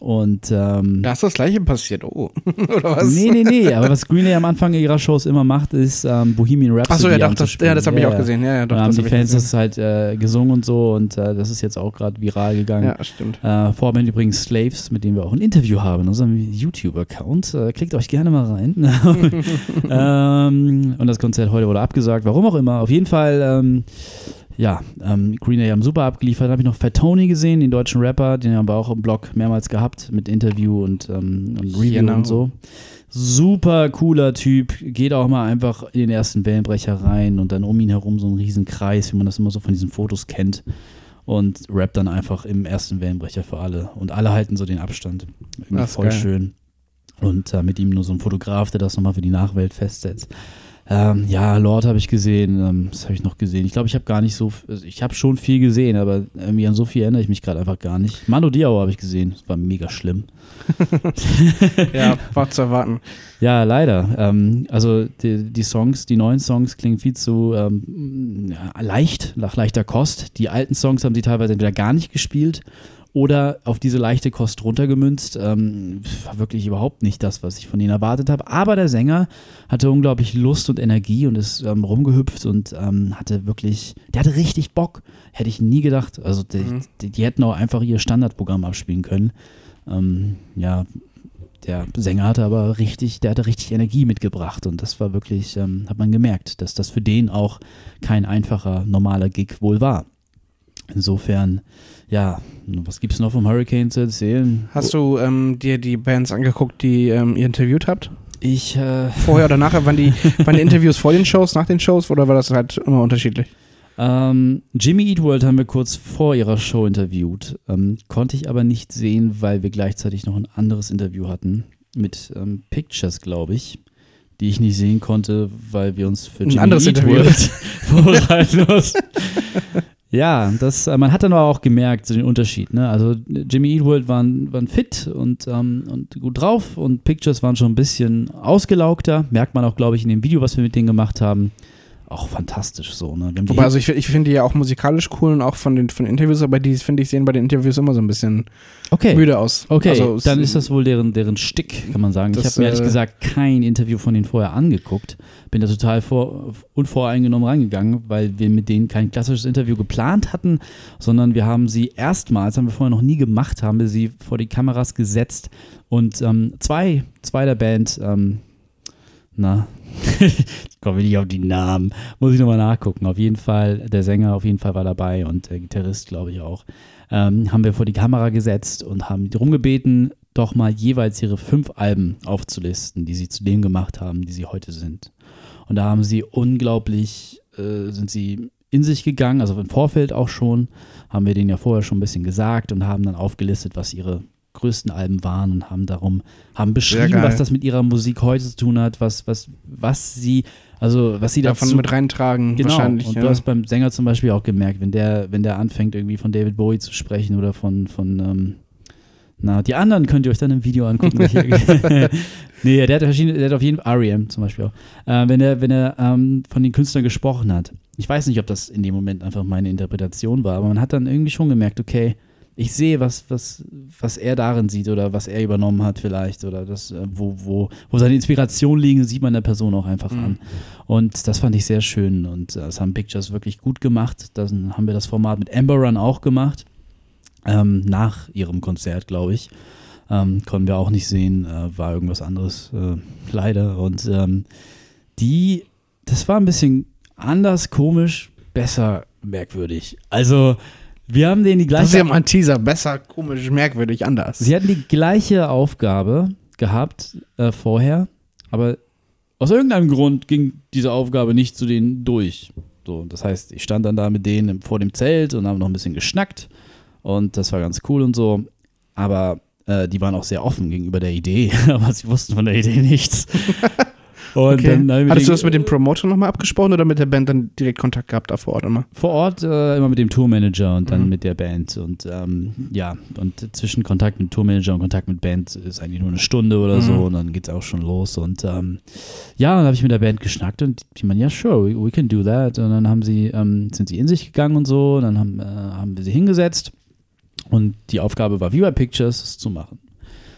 Und ähm, Da ist das gleiche passiert, oh. Oder was? nee, nee, nee. Aber was Green Day am Anfang ihrer Shows immer macht, ist ähm, Bohemian Rhapsody Achso, ja, doch, das, ja, das habe ich auch gesehen. Ja, ja, doch, Da haben die Fans gesehen. das halt äh, gesungen und so und äh, das ist jetzt auch gerade viral gegangen. Ja, stimmt. Äh, Vorband übrigens Slaves, mit dem wir auch ein Interview haben in unserem YouTube-Account. Äh, klickt euch gerne mal rein. ähm, und das Konzert heute wurde abgesagt, warum auch immer. Auf jeden Fall, ähm, ja, ähm, Green Day haben super abgeliefert. Dann habe ich noch Fat Tony gesehen, den deutschen Rapper, den haben wir auch im Blog mehrmals gehabt mit Interview und, ähm, und Review Genau. und so. Super cooler Typ, geht auch mal einfach in den ersten Wellenbrecher rein und dann um ihn herum so ein riesen Kreis, wie man das immer so von diesen Fotos kennt und rappt dann einfach im ersten Wellenbrecher für alle. Und alle halten so den Abstand. Irgendwie voll geil. schön. Und äh, mit ihm nur so ein Fotograf, der das nochmal für die Nachwelt festsetzt. Ähm, ja, Lord habe ich gesehen. Ähm, was habe ich noch gesehen? Ich glaube, ich habe gar nicht so. Also ich habe schon viel gesehen, aber irgendwie an so viel erinnere ich mich gerade einfach gar nicht. Manu Diao habe ich gesehen. Das war mega schlimm. Ja, war zu erwarten. Ja, leider. Ähm, also die, die Songs, die neuen Songs klingen viel zu ähm, ja, leicht, nach leichter Kost. Die alten Songs haben sie teilweise entweder gar nicht gespielt oder auf diese leichte Kost runtergemünzt. Ähm, war wirklich überhaupt nicht das, was ich von ihnen erwartet habe. Aber der Sänger hatte unglaublich Lust und Energie und ist ähm, rumgehüpft und ähm, hatte wirklich, der hatte richtig Bock. Hätte ich nie gedacht. Also die, Mhm. die, die hätten auch einfach ihr Standardprogramm abspielen können. Ähm, ja, der Sänger hatte aber richtig, der hatte richtig Energie mitgebracht und das war wirklich, ähm, hat man gemerkt, dass das für den auch kein einfacher, normaler Gig wohl war. Insofern, ja, was gibt es noch vom Hurricane zu erzählen? Hast du ähm, dir die Bands angeguckt, die ähm, ihr interviewt habt? Ich, äh, Vorher oder nachher? Waren die, waren die Interviews vor den Shows, nach den Shows oder war das halt immer unterschiedlich? ähm, Jimmy Eat World haben wir kurz vor ihrer Show interviewt, ähm, konnte ich aber nicht sehen, weil wir gleichzeitig noch ein anderes Interview hatten mit ähm, Pictures, glaube ich. Die ich nicht sehen konnte, weil wir uns für Ein Jimmy anderes Eat Interview. World vorbereiten mussten. Ja, das, äh, man hat dann aber auch gemerkt, so den Unterschied. Ne? Also Jimmy Eat World waren, waren fit und, ähm, und gut drauf und Pictures waren schon ein bisschen ausgelaugter. Merkt man auch, glaube ich, in dem Video, was wir mit denen gemacht haben. Auch fantastisch so. Ne? Wobei, also ich, ich finde die ja auch musikalisch cool und auch von den, von den Interviews, aber die, finde ich, sehen bei den Interviews immer so ein bisschen okay. müde aus. Okay, Also, dann ist das wohl deren, deren Stick, kann man sagen. ich Das, habe mir ehrlich äh, gesagt kein Interview von denen vorher angeguckt. Bin da total vor, unvoreingenommen rangegangen, weil wir mit denen kein klassisches Interview geplant hatten, sondern wir haben sie erstmals, haben wir vorher noch nie gemacht, haben wir sie vor die Kameras gesetzt und ähm, zwei, zwei der Band, ähm, na, ich komme nicht auf die Namen, muss ich nochmal nachgucken. Auf jeden Fall, der Sänger auf jeden Fall war dabei und der Gitarrist, glaube ich, auch ähm, haben wir vor die Kamera gesetzt und haben darum gebeten, doch mal jeweils ihre fünf Alben aufzulisten, die sie zu dem gemacht haben, die sie heute sind. Und da haben sie unglaublich, äh, sind sie in sich gegangen, also im Vorfeld auch schon, haben wir denen ja vorher schon ein bisschen gesagt und haben dann aufgelistet, was ihre größten Alben waren und haben darum, haben beschrieben, was das mit ihrer Musik heute zu tun hat, was, was, was sie, also was sie davon dazu mit reintragen, Genau, wahrscheinlich. und ja. du hast beim Sänger zum Beispiel auch gemerkt, wenn der, wenn der anfängt, irgendwie von David Bowie zu sprechen oder von, von ähm, na, die anderen könnt ihr euch dann im Video angucken. nee, der hat, verschiedene, der hat auf jeden Fall, R.E.M. zum Beispiel auch, äh, wenn er, wenn er ähm, von den Künstlern gesprochen hat. Ich weiß nicht, ob das in dem Moment einfach meine Interpretation war, aber man hat dann irgendwie schon gemerkt, okay, ich sehe, was, was, was er darin sieht oder was er übernommen hat vielleicht oder das, äh, wo, wo, wo seine Inspiration liegen, sieht man der Person auch einfach Mhm. an. Und das fand ich sehr schön und äh, das haben Pictures wirklich gut gemacht. Dann haben wir das Format mit Amber Run auch gemacht, ähm, nach ihrem Konzert, glaube ich. Ähm, konnten wir auch nicht sehen, äh, war irgendwas anderes, äh, leider. Und ähm, die, das war ein bisschen anders, komisch, besser, merkwürdig. Also, wir haben denen die das ist gleiche ja mal ein Teaser. Besser, komisch, merkwürdig, anders. Sie hatten die gleiche Aufgabe gehabt äh, vorher, aber aus irgendeinem Grund ging diese Aufgabe nicht zu denen durch. So, das heißt, ich stand dann da mit denen vor dem Zelt und haben noch ein bisschen geschnackt und das war ganz cool und so. Aber äh, die waren auch sehr offen gegenüber der Idee, aber sie wussten von der Idee nichts. Und Okay. dann Hattest du das mit dem Promoter nochmal abgesprochen oder mit der Band dann direkt Kontakt gehabt da vor Ort immer? Vor Ort äh, immer mit dem Tourmanager und dann Mhm. mit der Band. Und ähm, ja, und zwischen Kontakt mit Tourmanager und Kontakt mit Band ist eigentlich nur eine Stunde oder Mhm. so und dann geht's auch schon los. Und ähm, ja, dann habe ich mit der Band geschnackt und die meinen, ja, sure, we, we can do that. Und dann haben sie, ähm, sind sie in sich gegangen und so, und dann haben, äh, haben wir sie hingesetzt und die Aufgabe war, wie bei Pictures, es zu machen.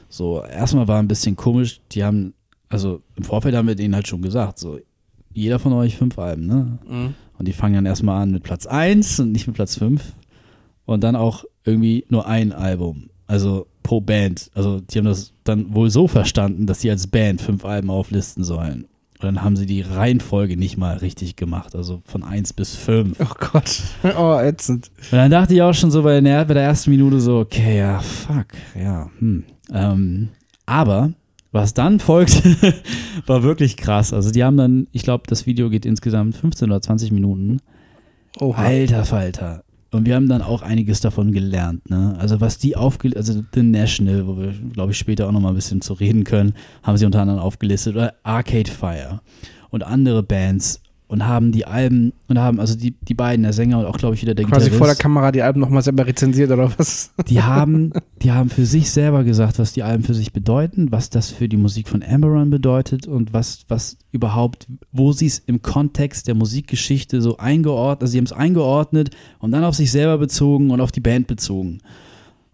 So, erstmal war ein bisschen komisch, die haben, also im Vorfeld haben wir denen halt schon gesagt, so, jeder von euch fünf Alben, ne? Mhm. Und die fangen dann erstmal an mit Platz 1 und nicht mit Platz 5. Und dann auch irgendwie nur ein Album. Also pro Band. Also die haben das dann wohl so verstanden, dass sie als Band fünf Alben auflisten sollen. Und dann haben sie die Reihenfolge nicht mal richtig gemacht. Also von 1 bis 5. Oh Gott. Oh, ätzend. Und dann dachte ich auch schon so bei der, bei der ersten Minute so, okay, ja, fuck, ja, hm. Ähm, aber was dann folgt, war wirklich krass. Also die haben dann, ich glaube, das Video geht insgesamt 15 oder 20 Minuten. Oh, Alter Falter. Und wir haben dann auch einiges davon gelernt, ne? Also was die aufgelistet, also The National, wo wir, glaube ich, später auch nochmal ein bisschen zu reden können, haben sie unter anderem aufgelistet, oder Arcade Fire und andere Bands und haben die Alben und haben, also die, die beiden, der Sänger und auch, glaube ich, wieder der Quasi Gitarrist, vor der Kamera die Alben nochmal selber rezensiert oder was? die haben, die haben für sich selber gesagt, was die Alben für sich bedeuten, was das für die Musik von Amberon bedeutet und was, was überhaupt, wo sie es im Kontext der Musikgeschichte so eingeordnet, also sie haben es eingeordnet und dann auf sich selber bezogen und auf die Band bezogen.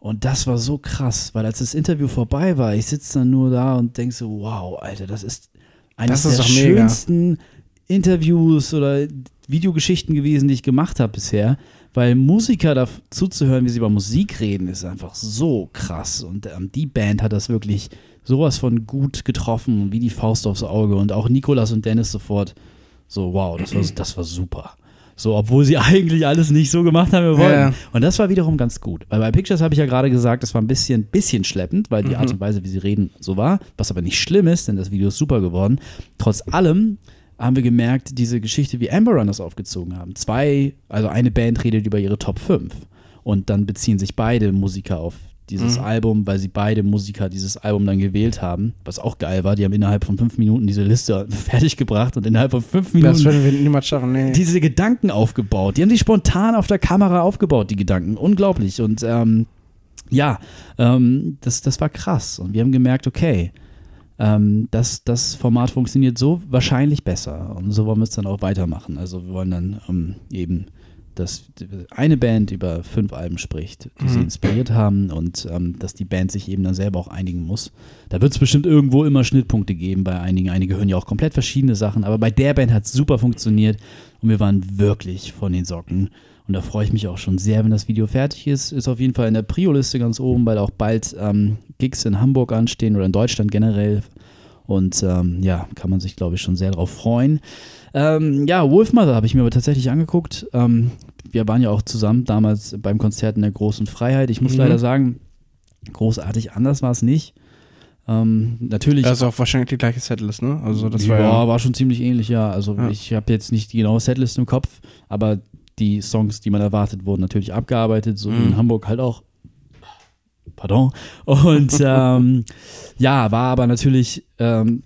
Und das war so krass, weil als das Interview vorbei war, ich sitze dann nur da und denke so, wow, Alter, das ist eines Das ist der doch mega. Interviews oder Videogeschichten gewesen, die ich gemacht habe bisher, weil Musiker da zuzuhören, wie sie über Musik reden, ist einfach so krass. Und ähm, die Band hat das wirklich sowas von gut getroffen, wie die Faust aufs Auge. Und auch Nikolas und Dennis sofort so, wow, das war, das war super. So, obwohl sie eigentlich alles nicht so gemacht haben, wie wir wollten. Ja. Und das war wiederum ganz gut. Weil bei Pictures habe ich ja gerade gesagt, das war ein bisschen, bisschen schleppend, weil die Mhm. Art und Weise, wie sie reden, so war. Was aber nicht schlimm ist, denn das Video ist super geworden. Trotz allem haben wir gemerkt, diese Geschichte, wie Amber Run das aufgezogen haben. Zwei, also eine Band redet über ihre Top 5. Und dann beziehen sich beide Musiker auf dieses Mhm. Album, weil sie beide Musiker dieses Album dann gewählt haben. Was auch geil war. Die haben innerhalb von fünf Minuten diese Liste fertig gebracht und innerhalb von fünf Minuten Das wir niemals schaffen, nee. diese Gedanken aufgebaut. Die haben sich spontan auf der Kamera aufgebaut, die Gedanken. Unglaublich. Und ähm, ja, ähm, das, das war krass. Und wir haben gemerkt, okay, ähm, das, das Format funktioniert so wahrscheinlich besser. Und so wollen wir es dann auch weitermachen. Also wir wollen dann ähm, eben, dass eine Band über fünf Alben spricht, die sie Mhm. inspiriert haben und ähm, dass die Band sich eben dann selber auch einigen muss. Da wird es bestimmt irgendwo immer Schnittpunkte geben bei einigen. Einige hören ja auch komplett verschiedene Sachen, aber bei der Band hat es super funktioniert und wir waren wirklich von den Socken. Und da freue ich mich auch schon sehr, wenn das Video fertig ist. Ist auf jeden Fall in der Prio-Liste ganz oben, weil auch bald ähm, Gigs in Hamburg anstehen oder in Deutschland generell. Und ähm, ja, kann man sich, glaube ich, schon sehr darauf freuen. Ähm, ja, Wolfmother habe ich mir aber tatsächlich angeguckt. Ähm, wir waren ja auch zusammen damals beim Konzert in der Großen Freiheit. Ich muss Mhm. leider sagen, großartig anders war es nicht. Ähm, natürlich. Das ist auch wahrscheinlich die gleiche Setlist, ne? Also das ja, war ja. war schon ziemlich ähnlich, ja. Also Ja. ich habe jetzt nicht die genaue Setlist im Kopf, aber die Songs, die man erwartet, wurden natürlich abgearbeitet, so wie in Mhm. Hamburg halt auch. Pardon. Und ähm, ja, war aber natürlich ähm,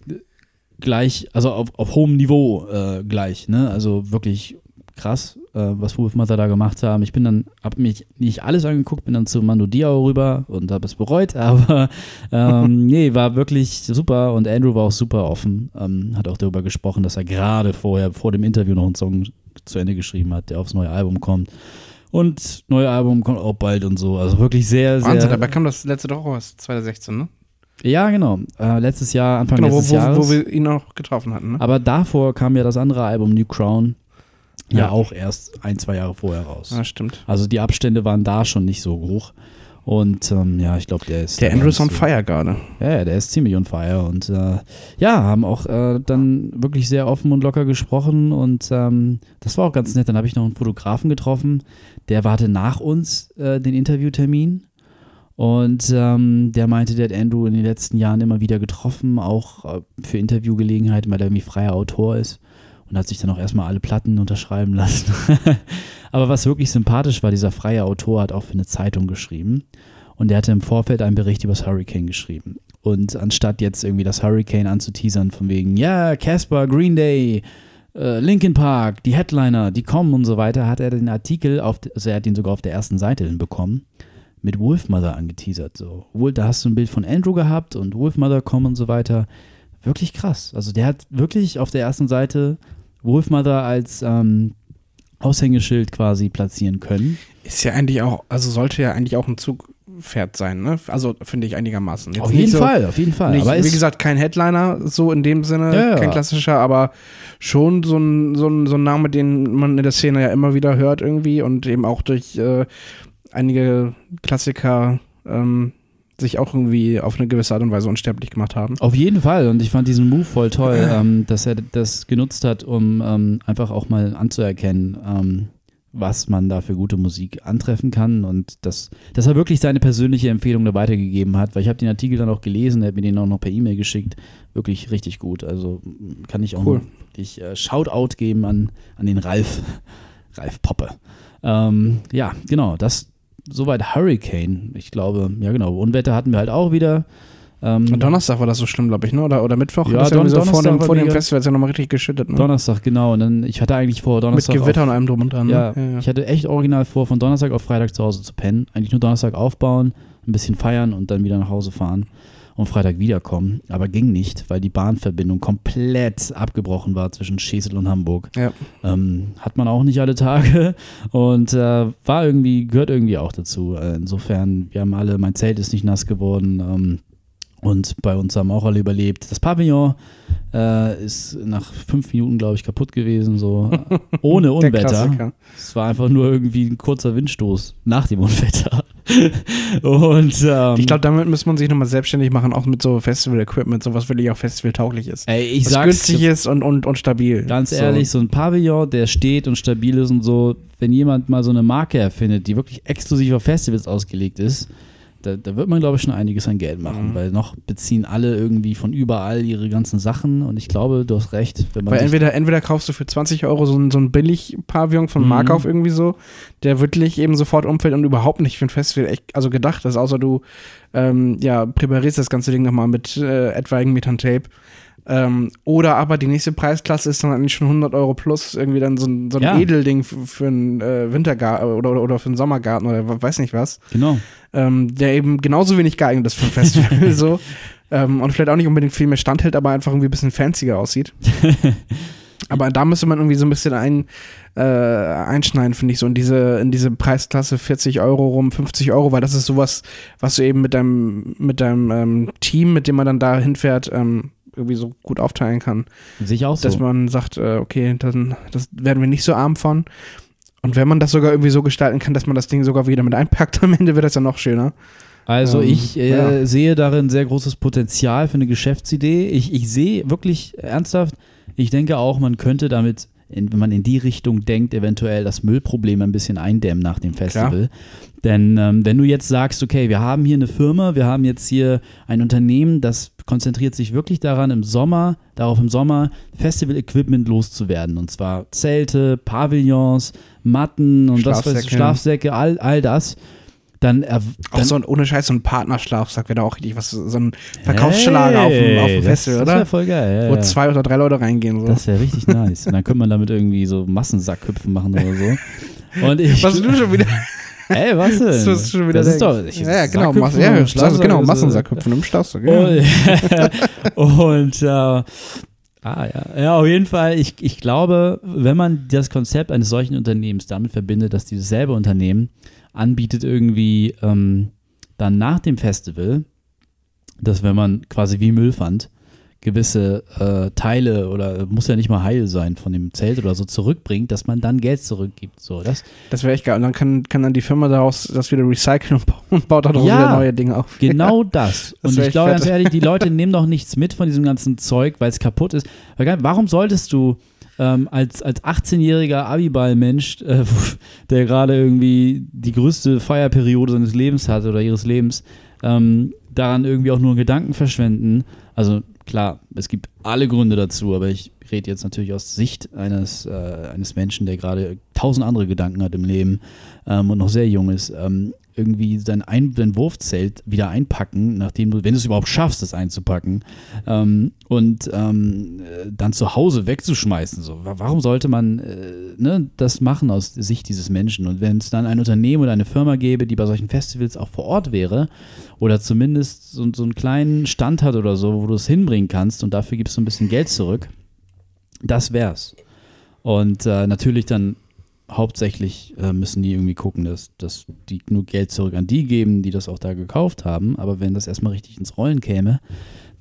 gleich, also auf, auf hohem Niveau äh, gleich, ne? Also wirklich krass, äh, was Wolf Mother da gemacht haben. Ich bin dann, habe mich nicht alles angeguckt, bin dann zu Mando Diao rüber und habe es bereut, aber ähm, nee, war wirklich super und Andrew war auch super offen, ähm, hat auch darüber gesprochen, dass er gerade vorher, vor dem Interview noch einen Song zu Ende geschrieben hat, der aufs neue Album kommt. Und neue Album kommt auch bald und so. Also wirklich sehr, sehr. Wahnsinn, dabei kam das letzte doch raus, 2016, ne? ja, genau. Äh, letztes Jahr, Anfang Genau, wo, letztes wo, Jahres. wo wir ihn auch getroffen hatten, ne? Aber davor kam ja das andere Album, New Crown, ja, Ja. auch erst ein, zwei Jahre vorher raus. Ja, stimmt. Also die Abstände waren da schon nicht so hoch. Und ähm, ja, ich glaube, der ist. Der Andrew ist on fire gerade. Ja, ja, der ist ziemlich on fire. Und äh, ja, haben auch äh, dann wirklich sehr offen und locker gesprochen. Und ähm, das war auch ganz nett. Dann habe ich noch einen Fotografen getroffen, der warte nach uns äh, den Interviewtermin. Und ähm, der meinte, der hat Andrew in den letzten Jahren immer wieder getroffen, auch äh, für Interviewgelegenheiten, weil er irgendwie freier Autor ist. Und hat sich dann auch erstmal alle Platten unterschreiben lassen. Aber was wirklich sympathisch war, dieser freie Autor hat auch für eine Zeitung geschrieben. Und der hatte im Vorfeld einen Bericht über das Hurricane geschrieben. Und anstatt jetzt irgendwie das Hurricane anzuteasern, von wegen, ja, Casper, Green Day, äh, Linkin Park, die Headliner, die kommen und so weiter, hat er den Artikel, auf, also er hat ihn sogar auf der ersten Seite hinbekommen, mit Wolfmother angeteasert. So. Wohl, da hast du ein Bild von Andrew gehabt und Wolfmother kommen und so weiter. Wirklich krass. Also der hat wirklich auf der ersten Seite Wolfmother als ähm, Aushängeschild quasi platzieren können. Ist ja eigentlich auch, also sollte ja eigentlich auch ein Zug Pferd sein, ne? Also finde ich einigermaßen. Jetzt auf jeden so, Fall, auf jeden Fall. Nicht, aber wie es- gesagt, kein Headliner, so in dem Sinne, Ja, ja. kein klassischer, aber schon so ein, so, ein, so ein Name, den man in der Szene ja immer wieder hört irgendwie und eben auch durch äh, einige Klassiker ähm, sich auch irgendwie auf eine gewisse Art und Weise unsterblich gemacht haben. Auf jeden Fall. Und ich fand diesen Move voll toll, ähm, dass er das genutzt hat, um ähm, einfach auch mal anzuerkennen, ähm, was man da für gute Musik antreffen kann. Und dass, dass er wirklich seine persönliche Empfehlung da weitergegeben hat. Weil ich habe den Artikel dann auch gelesen, er hat mir den auch noch per E-Mail geschickt. Wirklich richtig gut. Also kann ich auch Cool. wirklich äh, Shoutout geben an, an den Ralf. Ralf Poppe. Ähm, ja, genau. Das soweit Hurricane. Ich glaube, ja genau. Unwetter hatten wir halt auch wieder. Ähm, Donnerstag war das so schlimm, glaube ich, ne? Oder, oder Mittwoch? Ja, das ja Don- so vor dem, vor dem Festival ist ja nochmal richtig geschüttet, ne? Donnerstag, genau. Und dann, ich hatte eigentlich vor, Mit Donnerstag. Gewitter auf, und allem drum und dran. ne? ja, ich hatte echt original vor, von Donnerstag auf Freitag zu Hause zu pennen. Eigentlich nur Donnerstag aufbauen, ein bisschen feiern und dann wieder nach Hause fahren und Freitag wiederkommen. Aber ging nicht, weil die Bahnverbindung komplett abgebrochen war zwischen Schesel und Hamburg. Ja. Ähm, hat man auch nicht alle Tage und äh, war irgendwie, gehört irgendwie auch dazu. Äh, insofern, wir haben alle, mein Zelt ist nicht nass geworden. Ähm, und bei uns haben auch alle überlebt. Das Pavillon äh, ist nach fünf Minuten, glaube ich, kaputt gewesen, so ohne Unwetter. Es war einfach nur irgendwie ein kurzer Windstoß nach dem Unwetter. und ähm, Ich glaube, damit muss man sich nochmal selbstständig machen, auch mit so Festival-Equipment, sowas wirklich auch festivaltauglich ist. ey, ich was sag's günstig ist und, und, und stabil. Ganz so. ehrlich, so ein Pavillon, der steht und stabil ist und so, wenn jemand mal so eine Marke erfindet, die wirklich exklusiv auf Festivals ausgelegt ist, da, da wird man, glaube ich, schon einiges an Geld machen, Mhm. weil noch beziehen alle irgendwie von überall ihre ganzen Sachen und ich glaube, du hast recht, wenn man Weil entweder, entweder kaufst du für 20 Euro so ein, so ein Billig-Pavillon von Mhm. Markauf irgendwie so, der wirklich eben sofort umfällt und überhaupt nicht für ein Festival echt, also gedacht ist, außer du ähm, ja, präparierst das ganze Ding nochmal mit äh, etwaigen Metern Tape. Ähm, oder aber die nächste Preisklasse ist dann eigentlich schon 100 Euro plus irgendwie dann so ein, so ein Ja. Edelding für, für einen äh, Wintergarten oder, oder, oder für einen Sommergarten oder weiß nicht was. genau, ähm, der eben genauso wenig geeignet ist für ein Festival so. Ähm, und vielleicht auch nicht unbedingt viel mehr standhält, aber einfach irgendwie ein bisschen fancier aussieht. aber da müsste man irgendwie so ein bisschen ein, äh, einschneiden, finde ich, so in diese, in diese Preisklasse 40 Euro rum, 50 Euro, weil das ist sowas, was du eben mit deinem, mit deinem ähm, Team, mit dem man dann da hinfährt, ähm, irgendwie so gut aufteilen kann. sehe ich auch so. Dass man sagt, äh, okay, dann das werden wir nicht so arm von. Und wenn man das sogar irgendwie so gestalten kann, dass man das Ding sogar wieder mit einpackt, am Ende wird das ja noch schöner. Also Ähm, ich äh, ja. sehe darin sehr großes Potenzial für eine Geschäftsidee. Ich, ich sehe wirklich ernsthaft, ich denke auch, man könnte damit, in, wenn man in die Richtung denkt, eventuell das Müllproblem ein bisschen eindämmen nach dem Festival. Denn ähm, wenn du jetzt sagst, okay, wir haben hier eine Firma, wir haben jetzt hier ein Unternehmen, das konzentriert sich wirklich daran, im Sommer, darauf im Sommer Festival-Equipment loszuwerden. Und zwar Zelte, Pavillons, Matten und was weiß ich, Schlafsäcke. Schlafsäcke, all, all das. Dann, er, Auch dann so ein, ohne Scheiß, so ein Partnerschlafsack wäre da auch richtig was, so ein Verkaufsschlager auf dem, auf dem das- Festival, das oder? wäre voll geil. Ja, Wo ja. zwei oder drei Leute reingehen. So. Das wäre richtig nice. Und dann könnte man damit irgendwie so Massensackhüpfen machen oder so. Und ich, was du schon wieder, Ey, was denn? was du schon wieder das ist doch. Ich, ja, ja, genau, Mas ja, ja, Schlafsack genau, ist, äh, Massensackhüpfen im Schlafsack. Ja. Und, und äh, ah ja, ja, auf jeden Fall. Ich, ich glaube, wenn man das Konzept eines solchen Unternehmens damit verbindet, dass dieses selbe Unternehmen anbietet irgendwie ähm, dann nach dem Festival, dass wenn man quasi wie Müllpfand gewisse äh, Teile oder muss ja nicht mal heil sein von dem Zelt oder so zurückbringt, dass man dann Geld zurückgibt. So, das, Das wäre echt geil. Und dann kann, kann dann die Firma daraus das wieder recyceln und, bauen- und baut daraus Ja. wieder neue Dinge auf. Genau das. Das Und ich glaube ganz ehrlich, die Leute nehmen doch nichts mit von diesem ganzen Zeug, weil es kaputt ist. Warum solltest du ähm, als, als 18-jähriger Abiball-Mensch, äh, der gerade irgendwie die größte Feierperiode seines Lebens hat oder ihres Lebens, ähm, daran irgendwie auch nur einen Gedanken verschwenden? Also klar, es gibt alle Gründe dazu, aber ich rede jetzt natürlich aus Sicht eines, äh, eines Menschen, der gerade tausend andere Gedanken hat im Leben ähm, und noch sehr jung ist. Ähm, irgendwie sein, Ein sein Wurfzelt wieder einpacken, nachdem du, wenn du es überhaupt schaffst, das einzupacken, ähm, und ähm, äh, dann zu Hause wegzuschmeißen. So. Wa- Warum sollte man äh, ne, das machen aus Sicht dieses Menschen? Und wenn es dann ein Unternehmen oder eine Firma gäbe, die bei solchen Festivals auch vor Ort wäre oder zumindest so, so einen kleinen Stand hat oder so, wo du es hinbringen kannst und dafür gibst du ein bisschen Geld zurück, das wär's. Und äh, natürlich dann hauptsächlich äh, müssen die irgendwie gucken, dass, dass die nur Geld zurück an die geben, die das auch da gekauft haben. Aber wenn das erstmal richtig ins Rollen käme,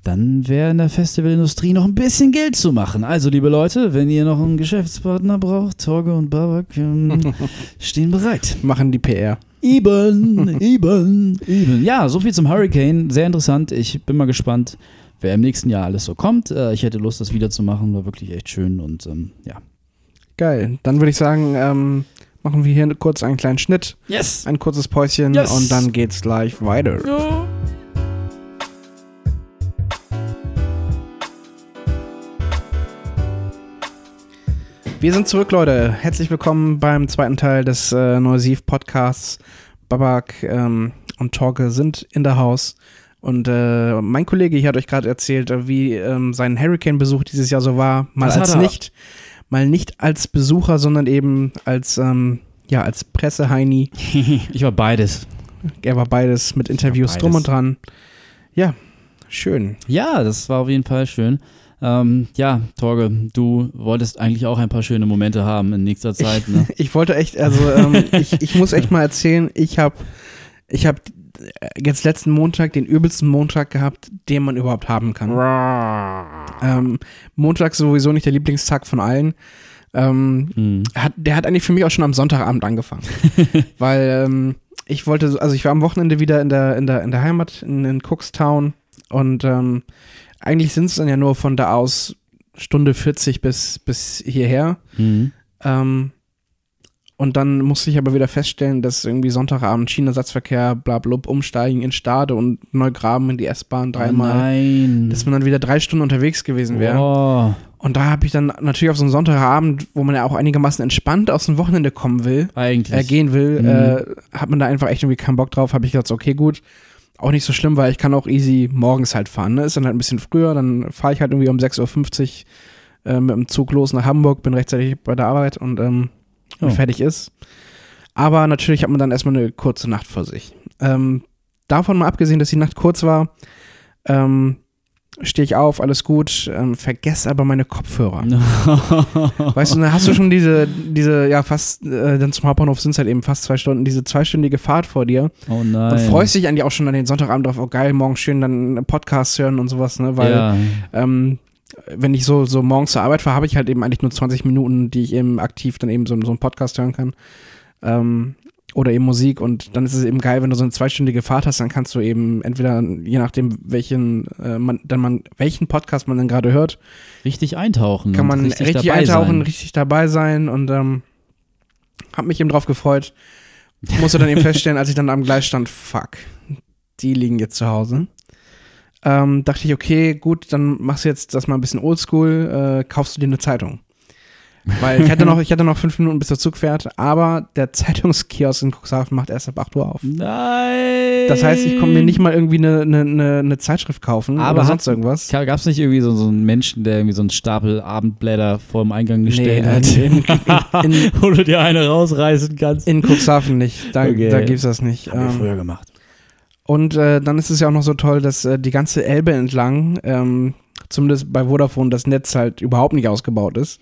dann wäre in der Festivalindustrie noch ein bisschen Geld zu machen. Also, liebe Leute, wenn ihr noch einen Geschäftspartner braucht, Torge und Babak ähm, stehen bereit. Machen die PR. Eben, eben, eben. Ja, so viel zum Hurricane. Sehr interessant. Ich bin mal gespannt, wer im nächsten Jahr alles so kommt. Äh, ich hätte Lust, das wieder zu machen. War wirklich echt schön und ähm, ja. Geil. Dann würde ich sagen, ähm, machen wir hier kurz einen kleinen Schnitt. Yes! Ein kurzes Päuschen Yes. und dann geht's gleich weiter. Ja. Wir sind zurück, Leute. Herzlich willkommen beim zweiten Teil des äh, Neusiv Podcasts. Babak ähm, und Torge sind in der Haus. Und äh, mein Kollege hier hat euch gerade erzählt, äh, wie ähm, sein Hurricane-Besuch dieses Jahr so war. Mal hat als er? Mal nicht als Besucher, sondern eben als ähm, ja als Presseheini. Ich war beides. Er war beides mit Interviews beides. drum und dran. Ja, schön. Ja, das war auf jeden Fall schön. Ähm, ja, Torge, du wolltest eigentlich auch ein paar schöne Momente haben in nächster Zeit. Ne? Ich wollte echt, also ähm, ich, ich muss echt mal erzählen, ich habe ich hab jetzt letzten Montag den übelsten Montag gehabt, den man überhaupt haben kann. Ähm, Montag ist sowieso nicht der Lieblingstag von allen. Ähm, Hm. hat, der hat eigentlich für mich auch schon am Sonntagabend angefangen. Weil ähm, ich wollte, so- also ich war am Wochenende wieder in der, in der, in der Heimat in, in Cookstown und ähm, eigentlich sind es dann ja nur von da aus Stunde 40 bis, bis hierher. Mhm. Ähm, und dann musste ich aber wieder feststellen, dass irgendwie Sonntagabend Schienenersatzverkehr, bla blub, umsteigen in Stade und Neugraben in die S-Bahn dreimal. Oh nein. dass man dann wieder drei Stunden unterwegs gewesen wäre. Oh, Und da habe ich dann natürlich auf so einen Sonntagabend, wo man ja auch einigermaßen entspannt aus dem Wochenende kommen will, eigentlich. äh, gehen will, Mhm. äh, hat man da einfach echt irgendwie keinen Bock drauf. Habe ich gedacht, okay, gut. Auch nicht so schlimm, weil ich kann auch easy morgens halt fahren. Ne? Ist dann halt ein bisschen früher, dann fahre ich halt irgendwie um 6.50 Uhr äh, mit dem Zug los nach Hamburg, bin rechtzeitig bei der Arbeit und ähm, Oh. fertig ist. Aber natürlich hat man dann erstmal eine kurze Nacht vor sich. Ähm, davon mal abgesehen, dass die Nacht kurz war, ähm, stehe ich auf, alles gut, ähm, vergesse aber meine Kopfhörer. Weißt du, dann hast du schon diese, diese, ja, fast, äh, dann zum Hauptbahnhof sind es halt eben fast zwei Stunden, diese zweistündige Fahrt vor dir oh nein. und freust dich eigentlich auch schon an den Sonntagabend drauf, oh geil, morgen schön dann Podcast hören und sowas, ne, weil, ja. ähm, wenn ich so, so morgens zur Arbeit fahre, habe ich halt eben eigentlich nur 20 Minuten, die ich eben aktiv dann eben so, so einen Podcast hören kann. Ähm, oder eben Musik und dann ist es eben geil, wenn du so eine zweistündige Fahrt hast, dann kannst du eben entweder, je nachdem, welchen, äh, man, dann man, welchen Podcast man dann gerade hört, richtig eintauchen. kann man richtig, dabei eintauchen, sein. richtig dabei sein und ähm, hab mich eben drauf gefreut. Musste dann eben feststellen, als ich dann am Gleis stand, fuck, die liegen jetzt zu Hause. Ähm, dachte ich, okay, gut, dann machst du jetzt das mal ein bisschen oldschool, äh, kaufst du dir eine Zeitung. Weil ich hatte noch, ich hatte noch fünf Minuten, bis der Zug fährt, aber der Zeitungskiosk in Cuxhaven macht erst ab 8 Uhr auf. Nein. Das heißt, ich konnte mir nicht mal irgendwie eine, eine, eine, eine Zeitschrift kaufen Aber oder hat- sonst irgendwas. Gab es nicht irgendwie so, so einen Menschen, der irgendwie so einen Stapel Abendblätter vor dem Eingang gestellt Nee, hat? in, in, in, Wo du dir eine rausreißen kannst. In Cuxhaven nicht. Da, Okay. da gibt's das nicht. Haben wir Ähm, früher gemacht. Und äh, dann ist es ja auch noch so toll, dass äh, die ganze Elbe entlang, ähm, zumindest bei Vodafone, das Netz halt überhaupt nicht ausgebaut ist.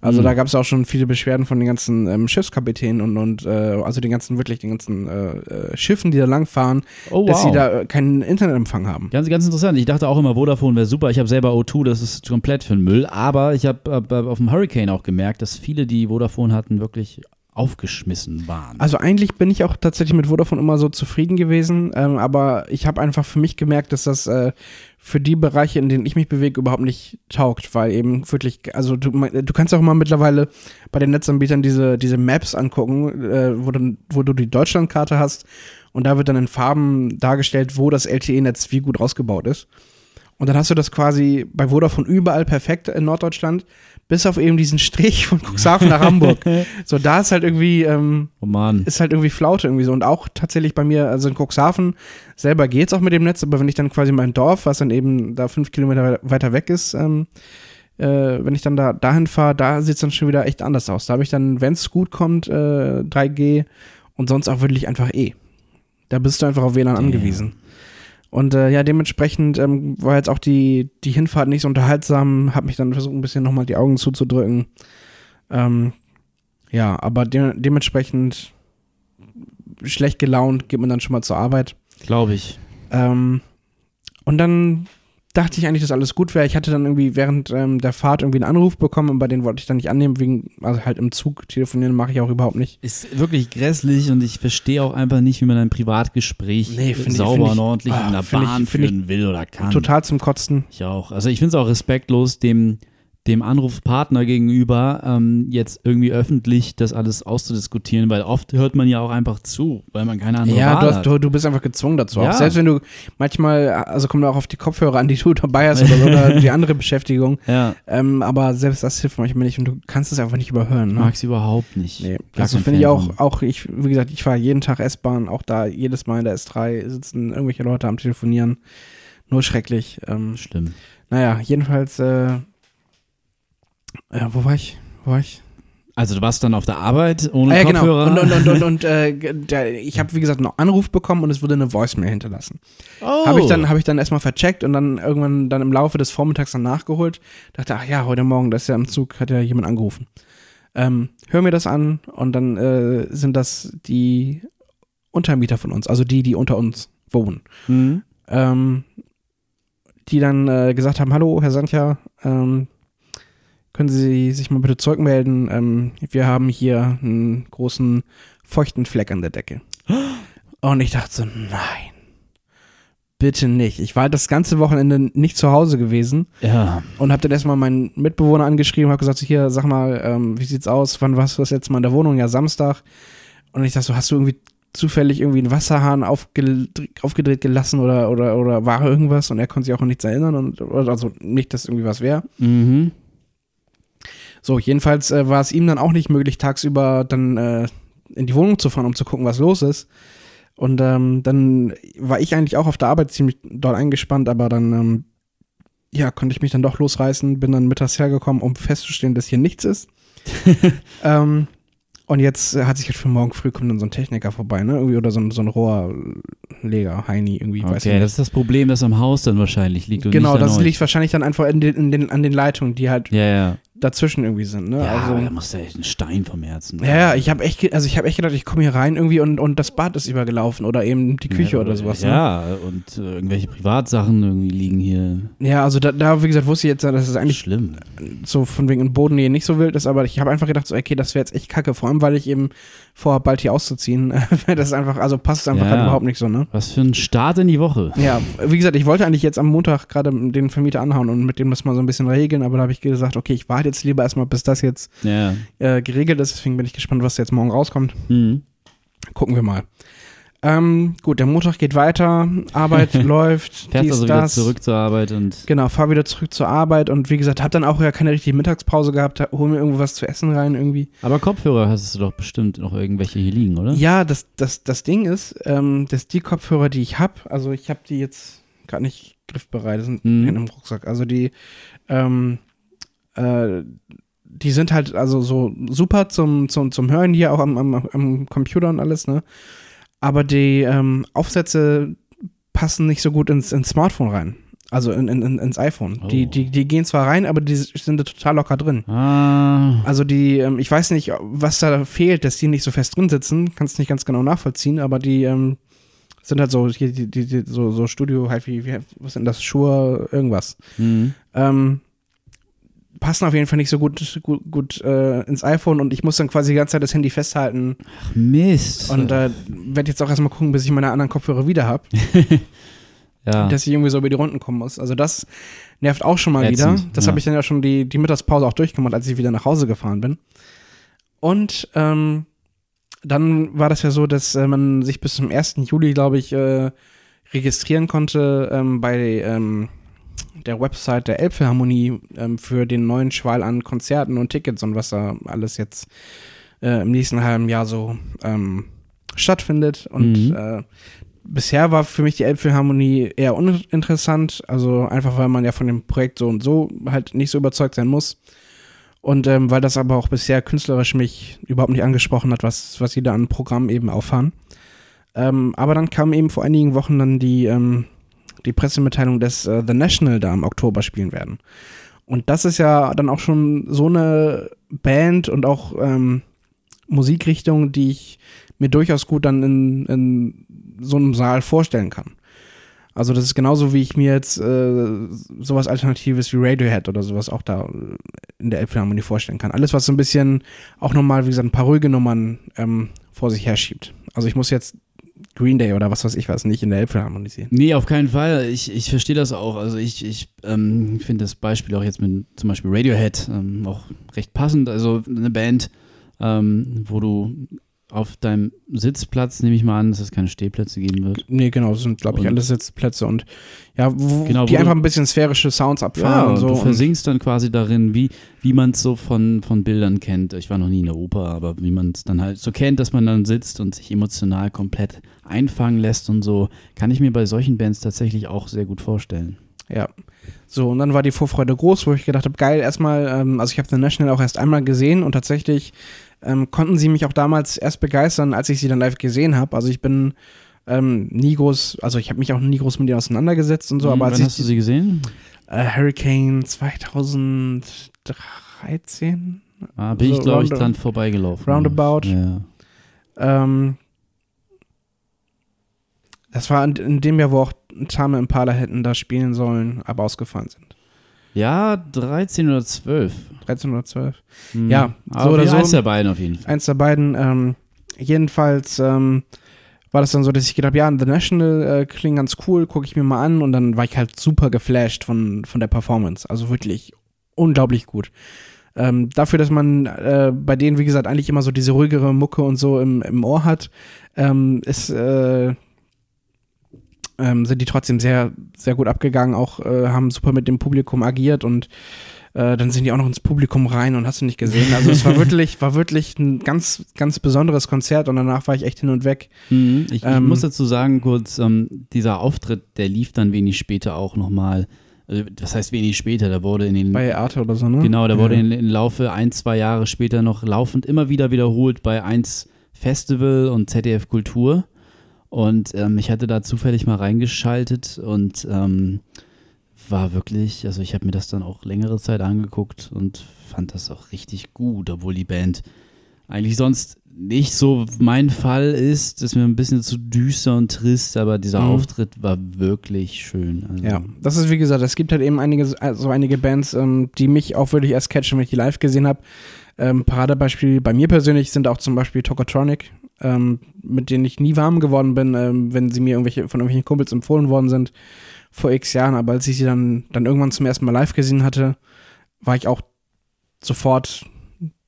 Also Mhm. da gab es auch schon viele Beschwerden von den ganzen ähm, Schiffskapitänen und, und äh, also den ganzen, wirklich den ganzen äh, äh, Schiffen, die da langfahren, Oh, dass sie wow. da äh, keinen Internetempfang haben. Ganz, ganz interessant. Ich dachte auch immer, Vodafone wäre super. Ich habe selber O2, das ist komplett für den Müll. Aber ich habe äh, auf dem Hurricane auch gemerkt, dass viele, die Vodafone hatten, wirklich aufgeschmissen waren. Also eigentlich bin ich auch tatsächlich mit Vodafone immer so zufrieden gewesen, ähm, aber ich habe einfach für mich gemerkt, dass das äh, für die Bereiche, in denen ich mich bewege, überhaupt nicht taugt, weil eben wirklich, also du, du kannst auch mal mittlerweile bei den Netzanbietern diese, diese Maps angucken, äh, wo, du, wo du die Deutschlandkarte hast und da wird dann in Farben dargestellt, wo das LTE-Netz wie gut ausgebaut ist. Und dann hast du das quasi bei Vodafone überall perfekt in Norddeutschland, bis auf eben diesen Strich von Cuxhaven nach Hamburg. So, da ist halt irgendwie, ähm, oh Mann. ist halt irgendwie Flaute irgendwie so. Und auch tatsächlich bei mir, also in Cuxhaven selber geht's auch mit dem Netz, aber wenn ich dann quasi mein Dorf, was dann eben da fünf Kilometer weiter weg ist, ähm, äh, wenn ich dann da dahin fahre, da sieht's dann schon wieder echt anders aus. Da habe ich dann, wenn's gut kommt, äh, 3G und sonst auch wirklich einfach E. Da bist du einfach auf WLAN angewiesen. Und äh, ja, dementsprechend ähm, war jetzt auch die, die Hinfahrt nicht so unterhaltsam, habe mich dann versucht, ein bisschen nochmal die Augen zuzudrücken. Ähm, Ja, aber de dementsprechend schlecht gelaunt geht man dann schon mal zur Arbeit. Glaube ich. Ähm, und dann dachte ich eigentlich, dass alles gut wäre. Ich hatte dann irgendwie während ähm, der Fahrt irgendwie einen Anruf bekommen und bei den wollte ich dann nicht annehmen, wegen, also halt im Zug telefonieren mache ich auch überhaupt nicht. Ist wirklich grässlich und ich verstehe auch einfach nicht, wie man ein Privatgespräch Nee, find sauber find ich- und ordentlich ah, in der Bahn ich führen will oder kann. Total zum Kotzen. Ich auch. Also ich finde es auch respektlos, dem, dem Anrufpartner gegenüber ähm, jetzt irgendwie öffentlich das alles auszudiskutieren, weil oft hört man ja auch einfach zu, weil man keine andere Ja, Wahl du, hast, hat. du, du bist einfach gezwungen dazu. Ja. Auch selbst wenn du manchmal, also kommt auch auf die Kopfhörer an, die du dabei hast oder, oder die andere Beschäftigung. ja, Ähm, aber selbst das hilft manchmal nicht und du kannst es einfach nicht überhören. ich Ne? mag es überhaupt nicht. Nee, also finde ich auch, auch ich, wie gesagt, ich fahre jeden Tag S-Bahn, auch da jedes Mal in der S3 sitzen irgendwelche Leute am Telefonieren. Nur schrecklich. Ähm, Schlimm. naja, jedenfalls, äh, ja, wo war ich? Wo war ich? Also du warst dann auf der Arbeit ohne Ah, ja, genau. Kopfhörer. Und, und, und, und, und äh, der, ich habe, wie gesagt, noch Anruf bekommen und es wurde eine Voicemail hinterlassen. oh. Habe ich dann, habe ich dann erstmal vercheckt und dann irgendwann dann im Laufe des Vormittags dann nachgeholt. Dachte, ach ja, heute Morgen, das ist ja im Zug, hat ja jemand angerufen. Ähm, hör mir das an und dann äh, sind das die Untermieter von uns, also die, die unter uns wohnen. Mhm. Ähm, die dann äh, gesagt haben, hallo, Herr Santja, ähm, können Sie sich mal bitte zurückmelden? Ähm, wir haben hier einen großen feuchten Fleck an der Decke. Und ich dachte so, nein, bitte nicht. Ich war das ganze Wochenende nicht zu Hause gewesen Ja. und habe dann erstmal meinen Mitbewohner angeschrieben, habe gesagt, so, hier, sag mal, ähm, wie sieht's aus? Wann warst du das jetzt mal in der Wohnung? Ja, Samstag. Und ich dachte so, hast du irgendwie zufällig irgendwie einen Wasserhahn aufgedreht, aufgedreht gelassen oder, oder, oder war irgendwas? Und er konnte sich auch an nichts erinnern und also nicht, dass irgendwie was wäre. Mhm. So, jedenfalls äh, war es ihm dann auch nicht möglich, tagsüber dann äh, in die Wohnung zu fahren, um zu gucken, was los ist. Und ähm, dann war ich eigentlich auch auf der Arbeit ziemlich doll eingespannt, aber dann ähm, ja, konnte ich mich dann doch losreißen, bin dann mittags hergekommen, um festzustellen, dass hier nichts ist. ähm, und jetzt hat sich jetzt für morgen früh kommt dann so ein Techniker vorbei, ne? Irgendwie oder so ein, so ein Rohrleger, Heini, irgendwie, weiß ich Okay, nicht. das ist das Problem, das am Haus dann wahrscheinlich liegt. Genau, das liegt wahrscheinlich dann einfach in den, in den, an den Leitungen, die halt Ja, ja. Dazwischen irgendwie sind, ne? Ja, also, da muss ja echt ein Stein vom Herzen. Ja, ja, ich habe echt, also ich habe echt gedacht, ich komme hier rein irgendwie und, und das Bad ist übergelaufen oder eben die Küche ja, oder sowas. Ne? Ja, und äh, irgendwelche Privatsachen irgendwie liegen hier. Ja, also da, da, wie gesagt, wusste ich jetzt, dass es eigentlich schlimm. so von wegen in Bodennähe nicht so wild ist, aber ich habe einfach gedacht, so, okay, das wäre jetzt echt kacke, vor allem, weil ich eben vorhabe, bald hier auszuziehen. das ist einfach, also passt es einfach Ja. halt überhaupt nicht so, ne? Was für ein Start in die Woche. Ja, wie gesagt, ich wollte eigentlich jetzt am Montag gerade den Vermieter anhauen und mit dem das mal so ein bisschen regeln, aber da habe ich gesagt, okay, ich warte jetzt lieber erstmal, bis das jetzt Ja. äh, geregelt ist, deswegen bin ich gespannt, was jetzt morgen rauskommt. Mhm. Gucken wir mal. Ähm, gut, der Montag geht weiter, Arbeit läuft, Fährst dies, also wieder das. zurück zur Arbeit und. Genau, fahr wieder zurück zur Arbeit und wie gesagt, hab dann auch ja keine richtige Mittagspause gehabt, hol mir irgendwo was zu essen rein irgendwie. Aber Kopfhörer hast du doch bestimmt noch irgendwelche hier liegen, oder? Ja, das, das, das Ding ist, ähm, dass die Kopfhörer, die ich hab, also ich habe die jetzt gerade nicht griffbereit, sind Mhm. in einem Rucksack. Also die, ähm, äh, die sind halt also so super zum, zum, zum Hören hier auch am, am, am Computer und alles, ne? Aber die ähm, Aufsätze passen nicht so gut ins, ins Smartphone rein. Also in, in, in- ins iPhone. Oh. Die, die, die gehen zwar rein, aber die sind da total locker drin. Ah. Also die, ähm, ich weiß nicht, was da fehlt, dass die nicht so fest drin sitzen, kannst nicht ganz genau nachvollziehen, aber die ähm, sind halt so, die, die, die, so, so Studio, halt wie, wie, was sind das, Schuhe, irgendwas. Mhm. Ähm, passen auf jeden Fall nicht so gut, gut, gut äh, ins iPhone und ich muss dann quasi die ganze Zeit das Handy festhalten Ach, Mist. und äh, werde jetzt auch erstmal gucken, bis ich meine anderen Kopfhörer wieder habe, ja. dass ich irgendwie so über die Runden kommen muss. Also das nervt auch schon mal Ätzend, wieder. Das ja. habe ich dann ja schon die, die Mittagspause auch durchgemacht, als ich wieder nach Hause gefahren bin. Und ähm, dann war das ja so, dass äh, man sich bis zum 1. Juli, glaube ich, äh, registrieren konnte ähm, bei ähm, der Website der Elbphilharmonie ähm, für den neuen Schwall an Konzerten und Tickets und was da alles jetzt äh, im nächsten halben Jahr so ähm, stattfindet. Und Mhm. äh, bisher war für mich die Elbphilharmonie eher uninteressant, also einfach weil man ja von dem Projekt so und so halt nicht so überzeugt sein muss. Und ähm, weil das aber auch bisher künstlerisch mich überhaupt nicht angesprochen hat, was, was sie da an Programmen eben auffahren. Ähm, aber dann kam eben vor einigen Wochen dann die, ähm, die Pressemitteilung, dass äh, The National da im Oktober spielen werden. Und das ist ja dann auch schon so eine Band und auch ähm, Musikrichtung, die ich mir durchaus gut dann in, in so einem Saal vorstellen kann. Also das ist genauso, wie ich mir jetzt äh, sowas Alternatives wie Radiohead oder sowas auch da in der Elbphilharmonie vorstellen kann. Alles, was so ein bisschen auch nochmal, wie gesagt, ein paar ruhige Nummern ähm, vor sich herschiebt. Also ich muss jetzt Green Day oder was weiß ich was nicht in der Elbphilharmonie sehen. Nee, auf keinen Fall. Ich, ich verstehe das auch. Also ich, ich ähm, finde das Beispiel auch jetzt mit zum Beispiel Radiohead ähm, auch recht passend. Also eine Band, ähm, wo du auf deinem Sitzplatz nehme ich mal an, dass es keine Stehplätze geben wird. Nee, genau, das sind, glaube ich, Und- alles Sitzplätze und ja, wo, Genau, die wo einfach ein bisschen sphärische Sounds abfahren und so. du versinkst dann quasi darin, wie, wie man es so von, von Bildern kennt. Ich war noch nie in der Oper, aber wie man es dann halt so kennt, dass man dann sitzt und sich emotional komplett einfangen lässt und so, kann ich mir bei solchen Bands tatsächlich auch sehr gut vorstellen. Ja. So, und dann war die Vorfreude groß, wo ich gedacht habe, geil, erstmal, ähm, also ich habe The National auch erst einmal gesehen und tatsächlich ähm, konnten sie mich auch damals erst begeistern, als ich sie dann live gesehen habe. Also ich bin ähm, nie groß, also ich habe mich auch nie groß mit ihnen auseinandergesetzt und so, aber Hm, als Wann hast du sie gesehen? äh, Hurricane 2013 Ah, bin So ich, glaube ich, dran vorbeigelaufen. roundabout. Ja. Ähm, das war in, in dem Jahr, wo auch Tame Impala hätten da spielen sollen, aber ausgefallen sind. Ja, 13 oder 12. 13 oder 12. Hm. Ja, aber so oder so. Eins der beiden auf jeden Fall. Eins der beiden. Ähm, jedenfalls ähm, war das dann so, dass ich gedacht habe, ja, The National äh, klingt ganz cool, gucke ich mir mal an und dann war ich halt super geflasht von, von der Performance. Also wirklich unglaublich gut. Ähm, dafür, dass man äh, bei denen, wie gesagt, eigentlich immer so diese ruhigere Mucke und so im, im Ohr hat, ähm, ist, äh, ähm, sind die trotzdem sehr, sehr gut abgegangen, auch äh, haben super mit dem Publikum agiert und äh, dann sind die auch noch ins Publikum rein und hast du nicht gesehen. Also es war wirklich, war wirklich ein ganz, ganz besonderes Konzert und danach war ich echt hin und weg. Mhm. Ich, ich Ähm, muss dazu sagen, kurz, ähm, dieser Auftritt, der lief dann wenig später auch nochmal. Also, das heißt wenig später, da wurde in den. Bei Arte oder so, ne? genau, da wurde ja. in, im Laufe ein, zwei Jahre später noch laufend immer wieder wiederholt bei 1 Festival und ZDF Kultur. Und ähm, ich hatte da zufällig mal reingeschaltet und ähm, war wirklich, also ich habe mir das dann auch längere Zeit angeguckt und fand das auch richtig gut, obwohl die Band eigentlich sonst nicht so mein Fall ist, ist mir ein bisschen zu düster und trist, aber dieser Mhm. Auftritt war wirklich schön. Also, Ja, das ist wie gesagt, es gibt halt eben einige, so einige Bands, ähm, die mich auch wirklich erst catchen, wenn ich die live gesehen habe. Ähm, Paradebeispiel bei mir persönlich sind auch zum Beispiel Tokotronic, ähm, mit denen ich nie warm geworden bin, ähm, wenn sie mir irgendwelche, von irgendwelchen Kumpels empfohlen worden sind vor x Jahren. Aber als ich sie dann, dann irgendwann zum ersten Mal live gesehen hatte, war ich auch sofort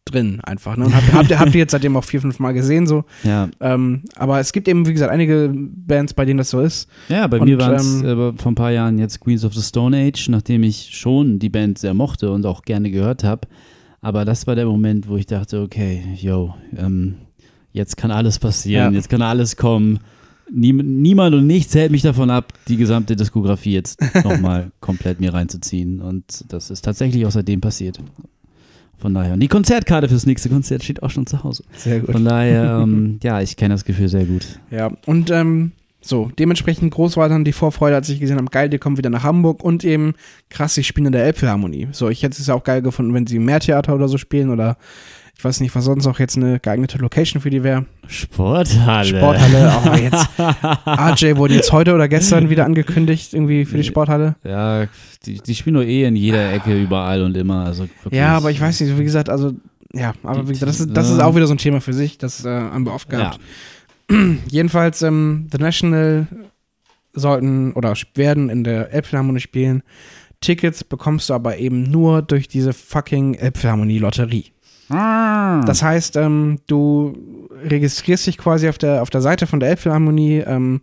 drin einfach. Ne? Und hab, habt, ihr, habt ihr jetzt seitdem auch vier, fünf Mal gesehen so. ja. Ähm, aber es gibt eben, wie gesagt, einige Bands, bei denen das so ist. Ja, bei Und, mir waren es ähm, äh, vor ein paar Jahren jetzt Queens of the Stone Age, nachdem ich schon die Band sehr mochte und auch gerne gehört habe. Aber das war der Moment, wo ich dachte, okay, yo, ähm, jetzt kann alles passieren, Ja. jetzt kann alles kommen. Niem niemand und nichts hält mich davon ab, die gesamte Diskografie jetzt nochmal komplett mir reinzuziehen. Und das ist tatsächlich auch seitdem passiert. Von daher. Und die Konzertkarte fürs nächste Konzert steht auch schon zu Hause. Sehr Von daher, ähm, ja, ich kenne das Gefühl sehr gut. Ja, und ähm, so, dementsprechend groß war dann die Vorfreude, als ich gesehen habe, geil, die kommen wieder nach Hamburg und eben krass, sie spielen in der Elbphilharmonie. So, ich hätte es ja auch geil gefunden, wenn sie im Mehrtheater oder so spielen oder ich weiß nicht, was sonst auch jetzt eine geeignete Location für die wäre. Sporthalle. Sporthalle, auch jetzt. RJ wurde jetzt heute oder gestern wieder angekündigt, irgendwie für die Sporthalle. Ja, die, die spielen nur eh in jeder Ecke, überall und immer. Also Ja, aber ich weiß nicht, wie gesagt, also, ja, aber wie gesagt, das ist, das ist auch wieder so ein Thema für sich, das äh, haben wir oft Ja, gehabt. Jedenfalls, ähm, The National sollten oder werden in der Elbphilharmonie spielen. Tickets bekommst du aber eben nur durch diese fucking Elbphilharmonie-Lotterie. Ah. Das heißt, ähm, du registrierst dich quasi auf der, auf der Seite von der Elbphilharmonie ähm,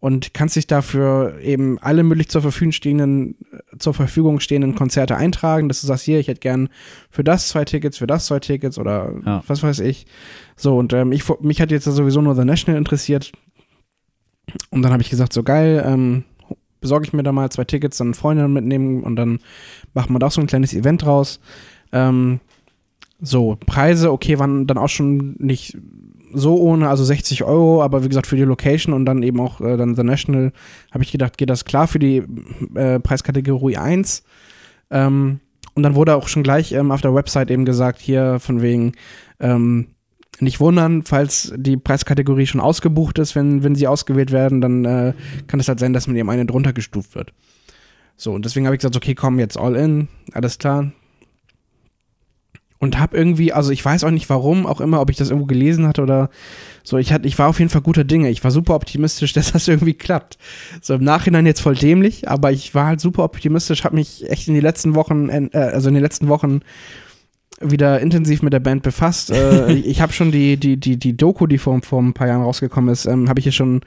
und kannst dich dafür eben alle möglich zur Verfügung stehenden, zur Verfügung stehenden Konzerte eintragen, dass du sagst, hier, ich hätte gern für das zwei Tickets, für das zwei Tickets oder Ja. was weiß ich. So, und ähm, ich, mich hat jetzt sowieso nur The National interessiert. Und dann habe ich gesagt, so geil, ähm, besorge ich mir da mal zwei Tickets, dann Freundinnen mitnehmen und dann machen wir da auch so ein kleines Event draus. Ähm, so, Preise, okay, waren dann auch schon nicht so ohne, also 60 Euro, aber wie gesagt, für die Location und dann eben auch äh, dann The National, habe ich gedacht, geht das klar für die äh, Preiskategorie 1. Ähm, und dann wurde auch schon gleich ähm, auf der Website eben gesagt, hier von wegen, ähm, nicht wundern, falls die Preiskategorie schon ausgebucht ist, wenn, wenn sie ausgewählt werden, dann äh, kann es halt sein, dass man eben eine drunter gestuft wird. So, und deswegen habe ich gesagt, okay, komm, jetzt all in, alles klar. Und habe irgendwie, also ich weiß auch nicht warum, auch immer, ob ich das irgendwo gelesen hatte oder so, ich, hatte, ich war auf jeden Fall guter Dinge. Ich war super optimistisch, dass das irgendwie klappt. So im Nachhinein jetzt voll dämlich, aber ich war halt super optimistisch, habe mich echt in die letzten Wochen, äh, also in den letzten Wochen wieder intensiv mit der Band befasst. Äh, ich habe schon die, die, die, die Doku, die vor, vor ein paar Jahren rausgekommen ist, ähm, habe ich hier schon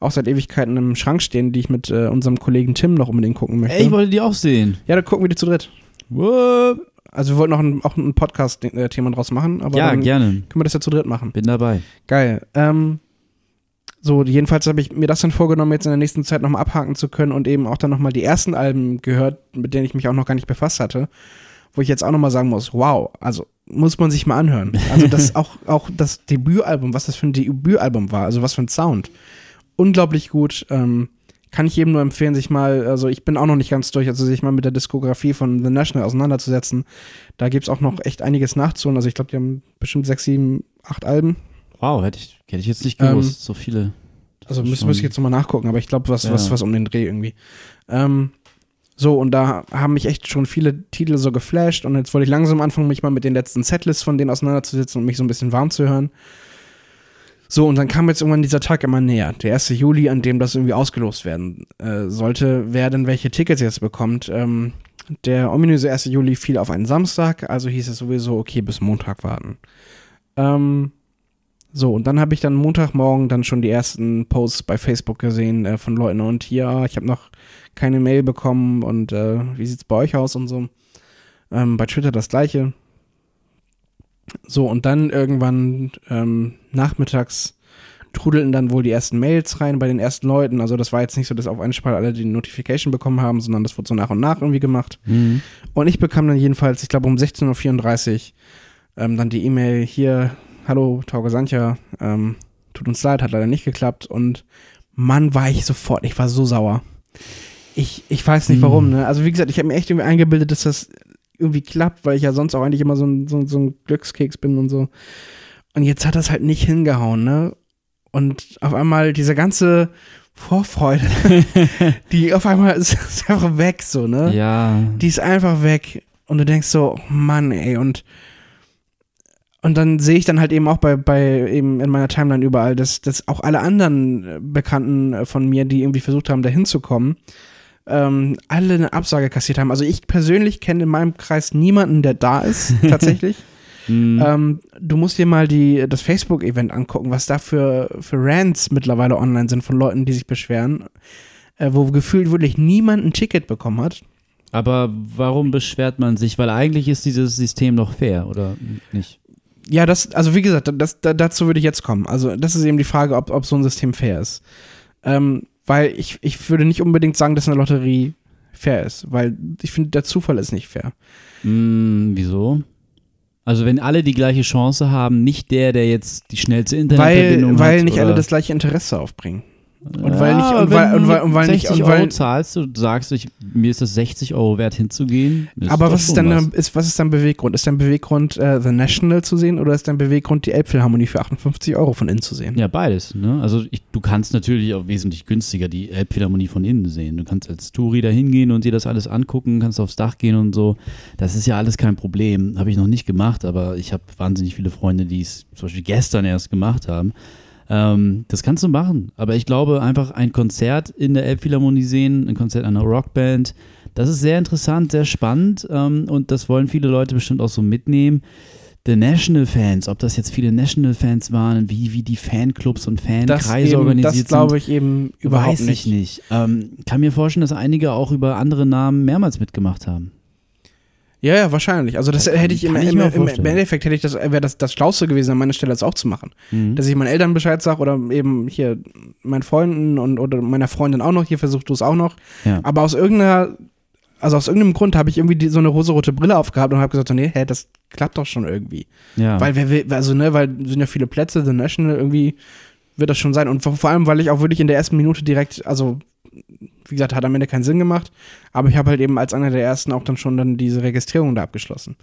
auch seit Ewigkeiten im Schrank stehen, die ich mit äh, unserem Kollegen Tim noch unbedingt gucken möchte. Ey, ich wollte die auch sehen. Ja, dann gucken wir die zu dritt. What? Also wir wollten noch ein, auch ein Podcast-Thema draus machen, aber Ja, gerne. können wir das ja zu dritt machen. Bin dabei. Geil. Ähm, so, jedenfalls habe ich mir das dann vorgenommen, jetzt in der nächsten Zeit nochmal abhaken zu können und eben auch dann nochmal die ersten Alben gehört, mit denen ich mich auch noch gar nicht befasst hatte. Wo ich jetzt auch nochmal sagen muss, wow, also muss man sich mal anhören. Also das auch, auch das Debütalbum, was das für ein Debütalbum war, also was für ein Sound. Unglaublich gut. Ähm, kann ich jedem nur empfehlen, sich mal, also ich bin auch noch nicht ganz durch, also sich mal mit der Diskografie von The National auseinanderzusetzen. Da gibt es auch noch echt einiges nachzuholen. Also ich glaube, die haben bestimmt sechs, sieben, acht Alben. Wow, hätte ich, hätte ich jetzt nicht Ähm, gewusst. so viele. Das Also muss ich jetzt nochmal nachgucken, aber ich glaube, was, Ja. was, was um den Dreh irgendwie. Ähm, so, und da haben mich echt schon viele Titel so geflasht und jetzt wollte ich langsam anfangen, mich mal mit den letzten Setlists von denen auseinanderzusetzen und mich so ein bisschen warm zu hören. So, und dann kam jetzt irgendwann dieser Tag immer näher, der 1. Juli, an dem das irgendwie ausgelost werden äh, sollte, wer denn welche Tickets jetzt bekommt. Ähm, der ominöse 1. Juli fiel auf einen Samstag, also hieß es sowieso, okay, bis Montag warten. Ähm, so, und dann habe ich dann Montagmorgen dann schon die ersten Posts bei Facebook gesehen äh, von Leuten und ja, ich habe noch keine Mail bekommen und äh, wie sieht's bei euch aus und so. Ähm, bei Twitter das gleiche. So, und dann irgendwann ähm, nachmittags trudelten dann wohl die ersten Mails rein bei den ersten Leuten. Also das war jetzt nicht so, dass auf einen Schlag alle die Notification bekommen haben, sondern das wurde so nach und nach irgendwie gemacht. Mhm. Und ich bekam dann jedenfalls, ich glaube um 16.34 Uhr, ähm, dann die E-Mail hier, hallo Tauge Santja, ähm, tut uns leid, hat leider nicht geklappt. Und Mann, war ich sofort, ich war so sauer. Ich, ich weiß nicht warum, ne? Also wie gesagt, ich habe mir echt irgendwie eingebildet, dass das irgendwie klappt, weil ich ja sonst auch eigentlich immer so ein, so, so ein Glückskeks bin und so. Und jetzt hat das halt nicht hingehauen, ne? Und auf einmal diese ganze Vorfreude, die auf einmal ist, ist einfach weg, so, ne? Ja. die ist einfach weg und du denkst so, oh Mann, ey, und und dann sehe ich dann halt eben auch bei, bei eben in meiner Timeline überall, dass, dass auch alle anderen Bekannten von mir, die irgendwie versucht haben, da hinzukommen, ähm, alle eine Absage kassiert haben. Also ich persönlich kenne in meinem Kreis niemanden, der da ist, tatsächlich. Mhm. ähm, du musst dir mal die, das Facebook-Event angucken, was da für, für Rants mittlerweile online sind von Leuten, die sich beschweren, äh, wo gefühlt wirklich niemand ein Ticket bekommen hat. Aber warum beschwert man sich? Weil eigentlich ist dieses System doch fair, oder nicht? Ja, das, also wie gesagt, das, da, dazu würde ich jetzt kommen. Also, das ist eben die Frage, ob, ob so ein System fair ist. Ähm, weil ich, ich würde nicht unbedingt sagen, dass eine Lotterie fair ist, weil ich finde, der Zufall ist nicht fair. Hm, wieso? Also wenn alle die gleiche Chance haben, nicht der, der jetzt die schnellste Weil, Internetverbindung weil hat. nicht oder alle das gleiche Interesse aufbringen. Und ja, weil nicht- und aber weil- und du weil- und weil nicht- 60 und weil- Euro zahlst und sagst, ich, mir ist das 60 Euro wert hinzugehen. Aber was ist, dann, ist, was ist dein Beweggrund? Ist dein Beweggrund, äh, The National zu sehen oder ist dein Beweggrund, die Elbphilharmonie für 58 Euro von innen zu sehen? Ja, beides. Ne? Also ich, du kannst natürlich auch wesentlich günstiger die Elbphilharmonie von innen sehen. Du kannst als Touri da hingehen und dir das alles angucken, kannst aufs Dach gehen und so. Das ist ja alles kein Problem. Habe ich noch nicht gemacht, aber ich habe wahnsinnig viele Freunde, die es zum Beispiel gestern erst gemacht haben. Ähm, das kannst du machen. Aber ich glaube, einfach ein Konzert in der Elbphilharmonie sehen, ein Konzert einer Rockband, das ist sehr interessant, sehr spannend ähm, und das wollen viele Leute bestimmt auch so mitnehmen. The National Fans, ob das jetzt viele National Fans waren, wie, wie die Fanclubs und Fankreise eben, organisiert das glaube ich eben sind, überhaupt weiß nicht. ich nicht. Ähm, kann mir vorstellen, dass einige auch über andere Namen mehrmals mitgemacht haben. Ja, ja, wahrscheinlich. Also das hätte ich im, im, im, im. Endeffekt hätte ich das wäre das das Schlauste gewesen, an meiner Stelle das auch zu machen. Mhm. Dass ich meinen Eltern Bescheid sage oder eben hier meinen Freunden und oder meiner Freundin auch noch, hier versucht du es auch noch. Ja. Aber aus irgendeiner, also aus irgendeinem Grund habe ich irgendwie die, so eine rosarote Brille aufgehabt und habe gesagt, so, nee, hä, das klappt doch schon irgendwie. ja. Weil wer will, also ne, weil sind ja viele Plätze, The National irgendwie wird das schon sein. Und vor, vor allem, weil ich auch wirklich in der ersten Minute direkt, also wie gesagt, hat am Ende keinen Sinn gemacht, aber ich habe halt eben als einer der ersten auch dann schon dann diese Registrierung da abgeschlossen.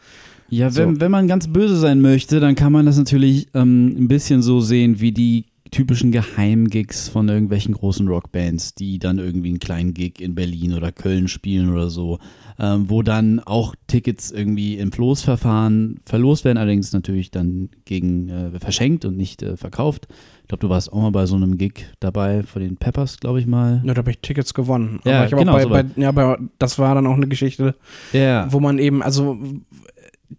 Ja, So. wenn, wenn man ganz böse sein möchte, dann kann man das natürlich ähm, ein bisschen so sehen wie die typischen Geheimgigs von irgendwelchen großen Rockbands, die dann irgendwie einen kleinen Gig in Berlin oder Köln spielen oder so, ähm, wo dann auch Tickets irgendwie im Losverfahren verlost werden, allerdings natürlich dann gegen äh, verschenkt und nicht äh, verkauft. Ich glaube, du warst auch mal bei so einem Gig dabei von den Peppers, glaube ich mal. Ja, da habe ich Tickets gewonnen. Ja, genau, bei, so bei, ja, aber das war dann auch eine Geschichte, Ja. wo man eben, also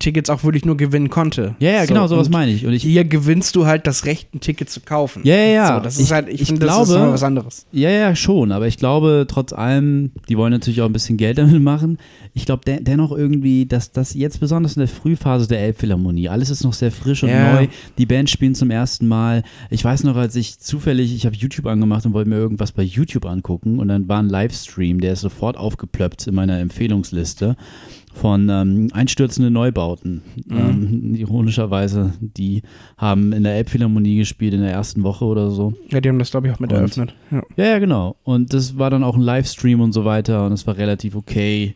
Tickets auch wirklich nur gewinnen konnte. Ja, ja, So, genau, sowas meine ich. Und ich Hier gewinnst du halt das Recht, ein Ticket zu kaufen. Ja, ja, ja. So, das ist Ich- halt, ich, ich finde, das ist glaube- was anderes. Ja, ja, schon, aber ich glaube trotz allem, die wollen natürlich auch ein bisschen Geld damit machen. Ich glaube de dennoch irgendwie, dass das jetzt besonders in der Frühphase der Elbphilharmonie, alles ist noch sehr frisch und Ja. neu. Die Band spielen zum ersten Mal. Ich weiß noch, als ich zufällig, ich habe YouTube angemacht und wollte mir irgendwas bei YouTube angucken und dann war ein Livestream, der ist sofort aufgeplöppt in meiner Empfehlungsliste von ähm, einstürzende Neubauten. Ähm, ironischerweise, die haben in der Elbphilharmonie gespielt in der ersten Woche oder so. Ja, die haben das, glaube ich, auch mit Und- eröffnet. Ja. Ja, ja, genau. Und das war dann auch ein Livestream und so weiter und es war relativ okay.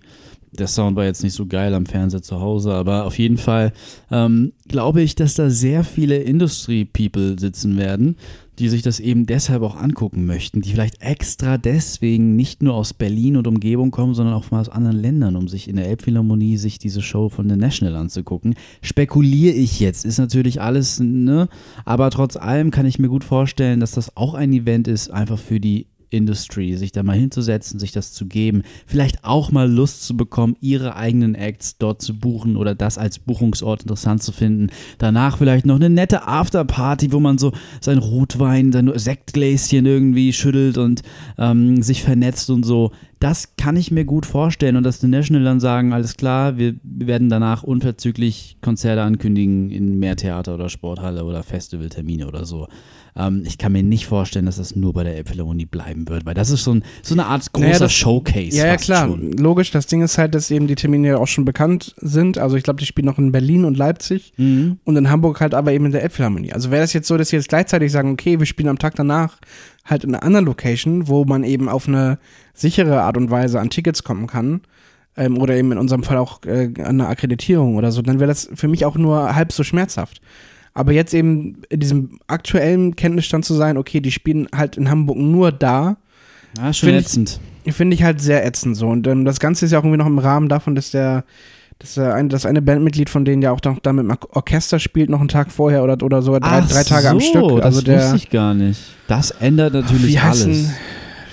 Der Sound war jetzt nicht so geil am Fernseher zu Hause, aber auf jeden Fall ähm, glaube ich, dass da sehr viele Industry-People sitzen werden, die sich das eben deshalb auch angucken möchten, die vielleicht extra deswegen nicht nur aus Berlin und Umgebung kommen, sondern auch mal aus anderen Ländern, um sich in der Elbphilharmonie sich diese Show von The National anzugucken. Spekuliere ich jetzt, ist natürlich alles, ne? Aber trotz allem kann ich mir gut vorstellen, dass das auch ein Event ist, einfach für die Industry, sich da mal hinzusetzen, sich das zu geben, vielleicht auch mal Lust zu bekommen, ihre eigenen Acts dort zu buchen oder das als Buchungsort interessant zu finden. Danach vielleicht noch eine nette Afterparty, wo man so sein Rotwein, sein Sektgläschen irgendwie schüttelt und ähm, sich vernetzt und so. Das kann ich mir gut vorstellen und dass die National dann sagen, alles klar, wir werden danach unverzüglich Konzerte ankündigen in Mehrtheater oder Sporthalle oder Festivaltermine oder so. Ähm, ich kann mir nicht vorstellen, dass das nur bei der Elbphilharmonie bleiben wird, weil das ist so, ein, so eine Art großer Naja, das- Showcase. Ja, ja, klar. Schon. Logisch. Das Ding ist halt, dass eben die Termine ja auch schon bekannt sind. Also ich glaube, die spielen noch in Berlin und Leipzig Mhm. und in Hamburg halt aber eben in der Elbphilharmonie. Also wäre das jetzt so, dass sie jetzt gleichzeitig sagen, okay, wir spielen am Tag danach halt in einer anderen Location, wo man eben auf eine sichere Art und Weise an Tickets kommen kann, ähm, oder eben in unserem Fall auch äh, an eine Akkreditierung oder so, dann wäre das für mich auch nur halb so schmerzhaft. Aber jetzt eben in diesem aktuellen Kenntnisstand zu sein, okay, die spielen halt in Hamburg nur da, Ja, schon Find ätzend. finde ich halt sehr ätzend so. Und ähm, das Ganze ist ja auch irgendwie noch im Rahmen davon, dass der, dass der ein, das eine Bandmitglied von denen ja auch noch da mit dem Or- Orchester spielt, noch einen Tag vorher oder, oder sogar drei, Ach drei Tage so, am Stück. Also das der, wusste ich gar nicht. Das ändert natürlich wie alles. denn,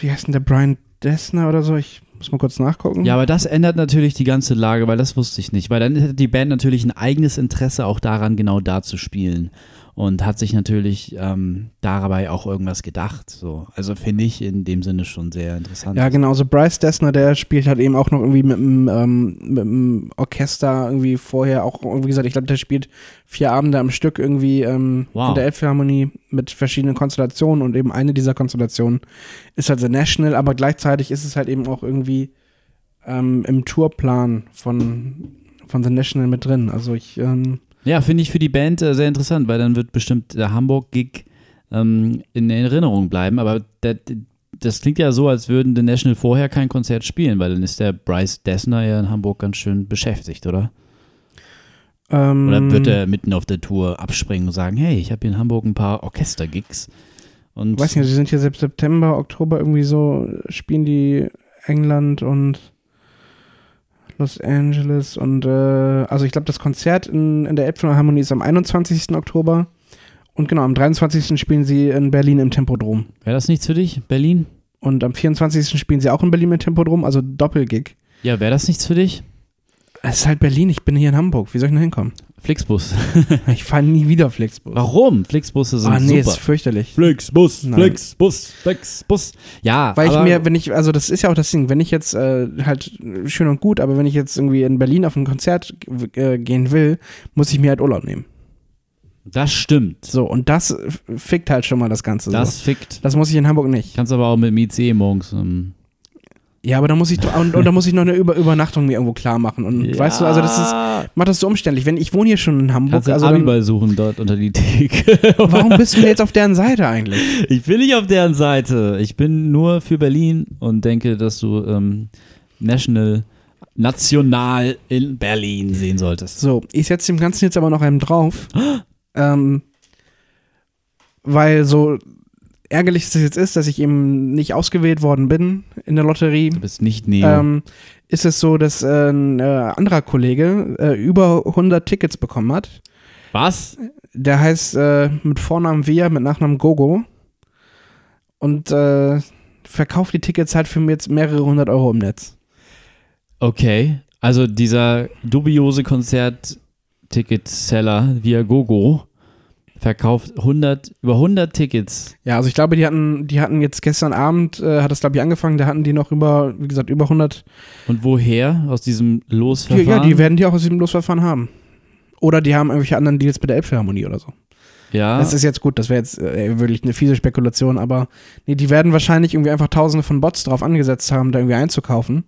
wie heißt denn der Brian Dessner oder so? Ich muss mal kurz nachgucken. Ja, aber das ändert natürlich die ganze Lage, weil das wusste ich nicht. Weil dann hätte die Band natürlich ein eigenes Interesse auch daran, genau da zu spielen. Und hat sich natürlich ähm, dabei auch irgendwas gedacht. So. Also finde ich in dem Sinne schon sehr interessant. Ja, genau. Also Bryce Dessner, der spielt halt eben auch noch irgendwie mit dem, ähm, mit dem Orchester irgendwie vorher auch, wie gesagt, ich glaube, der spielt vier Abende am Stück irgendwie ähm, Wow. in der Elbphilharmonie mit verschiedenen Konstellationen und eben eine dieser Konstellationen ist halt The National, aber gleichzeitig ist es halt eben auch irgendwie ähm, im Tourplan von, von The National mit drin. Also ich, ähm, Ja, finde ich für die Band äh, sehr interessant, weil dann wird bestimmt der Hamburg-Gig ähm, in Erinnerung bleiben. Aber der, das klingt ja so, als würden The National vorher kein Konzert spielen, weil dann ist der Bryce Dessner ja in Hamburg ganz schön beschäftigt, oder? ähm, Oder wird er mitten auf der Tour abspringen und sagen, hey, ich habe hier in Hamburg ein paar Orchestergigs. Und weiß nicht, sie sind hier seit September, Oktober irgendwie so, spielen die England und Los Angeles und äh, also ich glaube, das Konzert in, in der Elbphilharmonie ist am 21. Oktober und genau, am 23. spielen sie in Berlin im Tempodrom wäre das nichts für dich, Berlin? und am 24. spielen sie auch in Berlin im Tempodrom, also Doppelgig. Ja, wäre das nichts für dich? Es ist halt Berlin, ich bin hier in Hamburg, wie soll ich denn hinkommen? Flixbus. Ich fahre nie wieder Flixbus. Warum? Flixbusse sind Ah nee, super. ist fürchterlich. Flixbus, Nein. Flixbus, Flixbus. Ja, Weil ich mir, wenn ich, also das ist ja auch das Ding, wenn ich jetzt äh, halt schön und gut, aber wenn ich jetzt irgendwie in Berlin auf ein Konzert äh, gehen will, muss ich mir halt Urlaub nehmen. das stimmt. So, und das fickt halt schon mal das Ganze. Das so. fickt. das muss ich in Hamburg nicht. Kannst aber auch mit dem ICE morgens. Ähm, Ja, aber da muss ich doch, und, und da muss ich noch eine Über Übernachtung mir irgendwo klar machen. Und weißt du, also das ist, macht das so umständlich. Wenn ich wohne hier schon in Hamburg, Kannst also Abiball suchen dort unter die Theke. warum bist du jetzt auf deren Seite eigentlich? Ich bin nicht auf deren Seite. Ich bin nur für Berlin und denke, dass du ähm, National, national in Berlin sehen solltest. So, ich setze dem Ganzen jetzt aber noch einen drauf. ähm, weil so ärgerlich es jetzt ist, dass ich eben nicht ausgewählt worden bin in der Lotterie, Du bist nicht Neo. ähm, ist es so, dass äh, ein äh, anderer Kollege äh, über 100 Tickets bekommen hat. Was? Der heißt äh, mit Vornamen Via, mit Nachnamen Gogo. Und äh, verkauft die Tickets halt für jetzt mehrere hundert Euro im Netz. Okay. Also dieser dubiose Konzert-Ticket-Seller Viagogo verkauft 100, über 100 Tickets. Ja, also ich glaube, die hatten, die hatten jetzt gestern Abend, äh, hat es glaube ich angefangen, da hatten die noch über, wie gesagt, über 100. Und woher? Aus diesem Die, Losverfahren? ja, die werden die auch aus diesem Losverfahren haben. Oder die haben irgendwelche anderen Deals mit der Elbphilharmonie oder so. ja. Das ist jetzt gut, das wäre jetzt äh, wirklich eine fiese Spekulation, aber nee, die werden wahrscheinlich irgendwie einfach tausende von Bots drauf angesetzt haben, da irgendwie einzukaufen.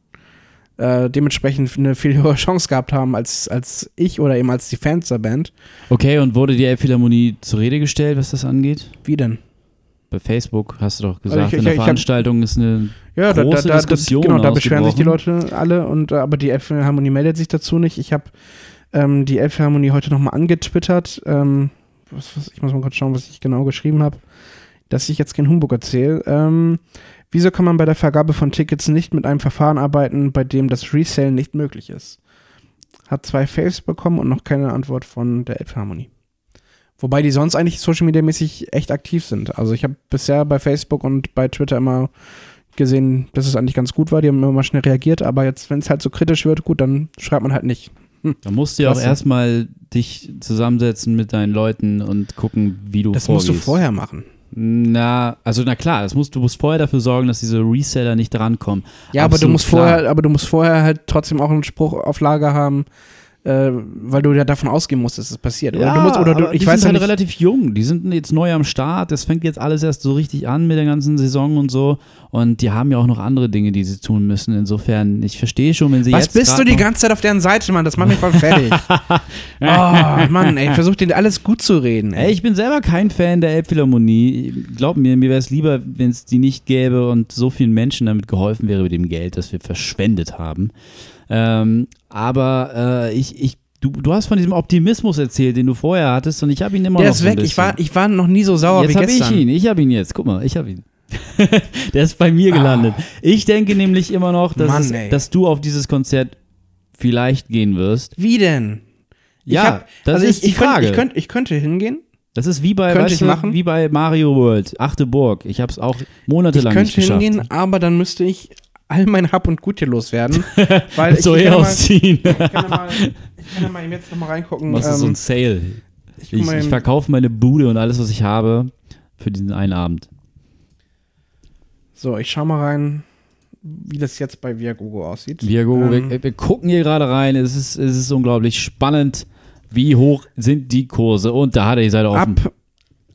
Äh, dementsprechend eine viel höhere Chance gehabt haben als, als ich oder eben als die Fans der Band. okay, und wurde die Elbphilharmonie zur Rede gestellt, was das angeht? Wie denn? Bei Facebook hast du doch gesagt, ich- ich- in der ich hab- Veranstaltung ist eine Ja, da, da, große da, da, Diskussion genau, da beschweren sich die. Leute alle, und, äh, aber die Elbphilharmonie meldet sich dazu nicht. Ich habe ähm, die Elbphilharmonie heute nochmal angetwittert. Ähm, was, was, ich muss mal kurz schauen, was ich genau geschrieben habe, dass ich jetzt kein Humbug erzähle. Ähm, wieso kann man bei der Vergabe von Tickets nicht mit einem Verfahren arbeiten, bei dem das Resale nicht möglich ist? Hat zwei Fails bekommen und noch keine Antwort von der Elbphilharmonie. Wobei die sonst eigentlich Social Media mäßig echt aktiv sind. Also ich habe bisher bei Facebook und bei Twitter immer gesehen, dass es eigentlich ganz gut war. Die haben immer mal schnell reagiert, aber jetzt, wenn es halt so kritisch wird, gut, dann schreibt man halt nicht. Da musst du ja auch erstmal dich zusammensetzen mit deinen Leuten und gucken, wie du Das vorgehst. musst du vorher machen. Na, also na klar, das musst, du musst vorher dafür sorgen, dass diese Reseller nicht drankommen. Ja, aber du musst klar. vorher, aber du musst vorher halt trotzdem auch einen Spruch auf Lager haben, äh, weil du ja davon ausgehen musst, dass es passiert. Oder du musst, oder du, ich die weiß sind ja halt relativ jung. Die sind jetzt neu am Start. Das fängt jetzt alles erst so richtig an mit der ganzen Saison und so. Und die haben ja auch noch andere Dinge, die sie tun müssen. Insofern, ich verstehe schon, wenn sie Was jetzt bist du die ganze Zeit auf deren Seite, Mann? Das macht mich voll fertig. oh, Mann, ey, versuch dir alles gut zu reden. Ey, ich bin selber kein Fan der Elbphilharmonie. Glaub mir, mir wäre es lieber, wenn es die nicht gäbe und so vielen Menschen damit geholfen wäre mit dem Geld, das wir verschwendet haben. Ähm, aber äh, ich, ich, du, du hast von diesem Optimismus erzählt, den du vorher hattest, und ich habe ihn immer Der noch ist so ein weg. Ich war, ich war noch nie so sauer jetzt wie habe gestern. ich ihn, ich habe ihn jetzt. Guck mal, ich habe ihn. Der ist bei mir gelandet. Ich denke nämlich immer noch, dass, Ah. Mann, es, dass du auf dieses Konzert vielleicht gehen wirst. Wie denn? Ich Ja, hab- das also ist ich, die ich könnt- Frage. ich, könnt, ich könnte hingehen. Das ist wie bei, Könnte weißt ich du, machen. wie bei Mario World, achte Burg. Ich habe es auch Ich monatelang nicht könnte geschafft. hingehen, aber dann müsste ich all mein Hab und Gut hier loswerden. weil ich, so ich, mal, ausziehen. ich kann ja mal, ich kann ja mal jetzt nochmal reingucken. Machst du so ähm, ein Sale. ich Ich, ich verkaufe meine Bude und alles, was ich habe, für diesen einen Abend. so, ich schau mal rein, wie das jetzt bei Viagogo aussieht. Viagogo, Ähm, wir, wir gucken hier gerade rein. Es ist, es ist unglaublich spannend. Wie hoch sind die Kurse? Und da hat er die Seite offen. ab,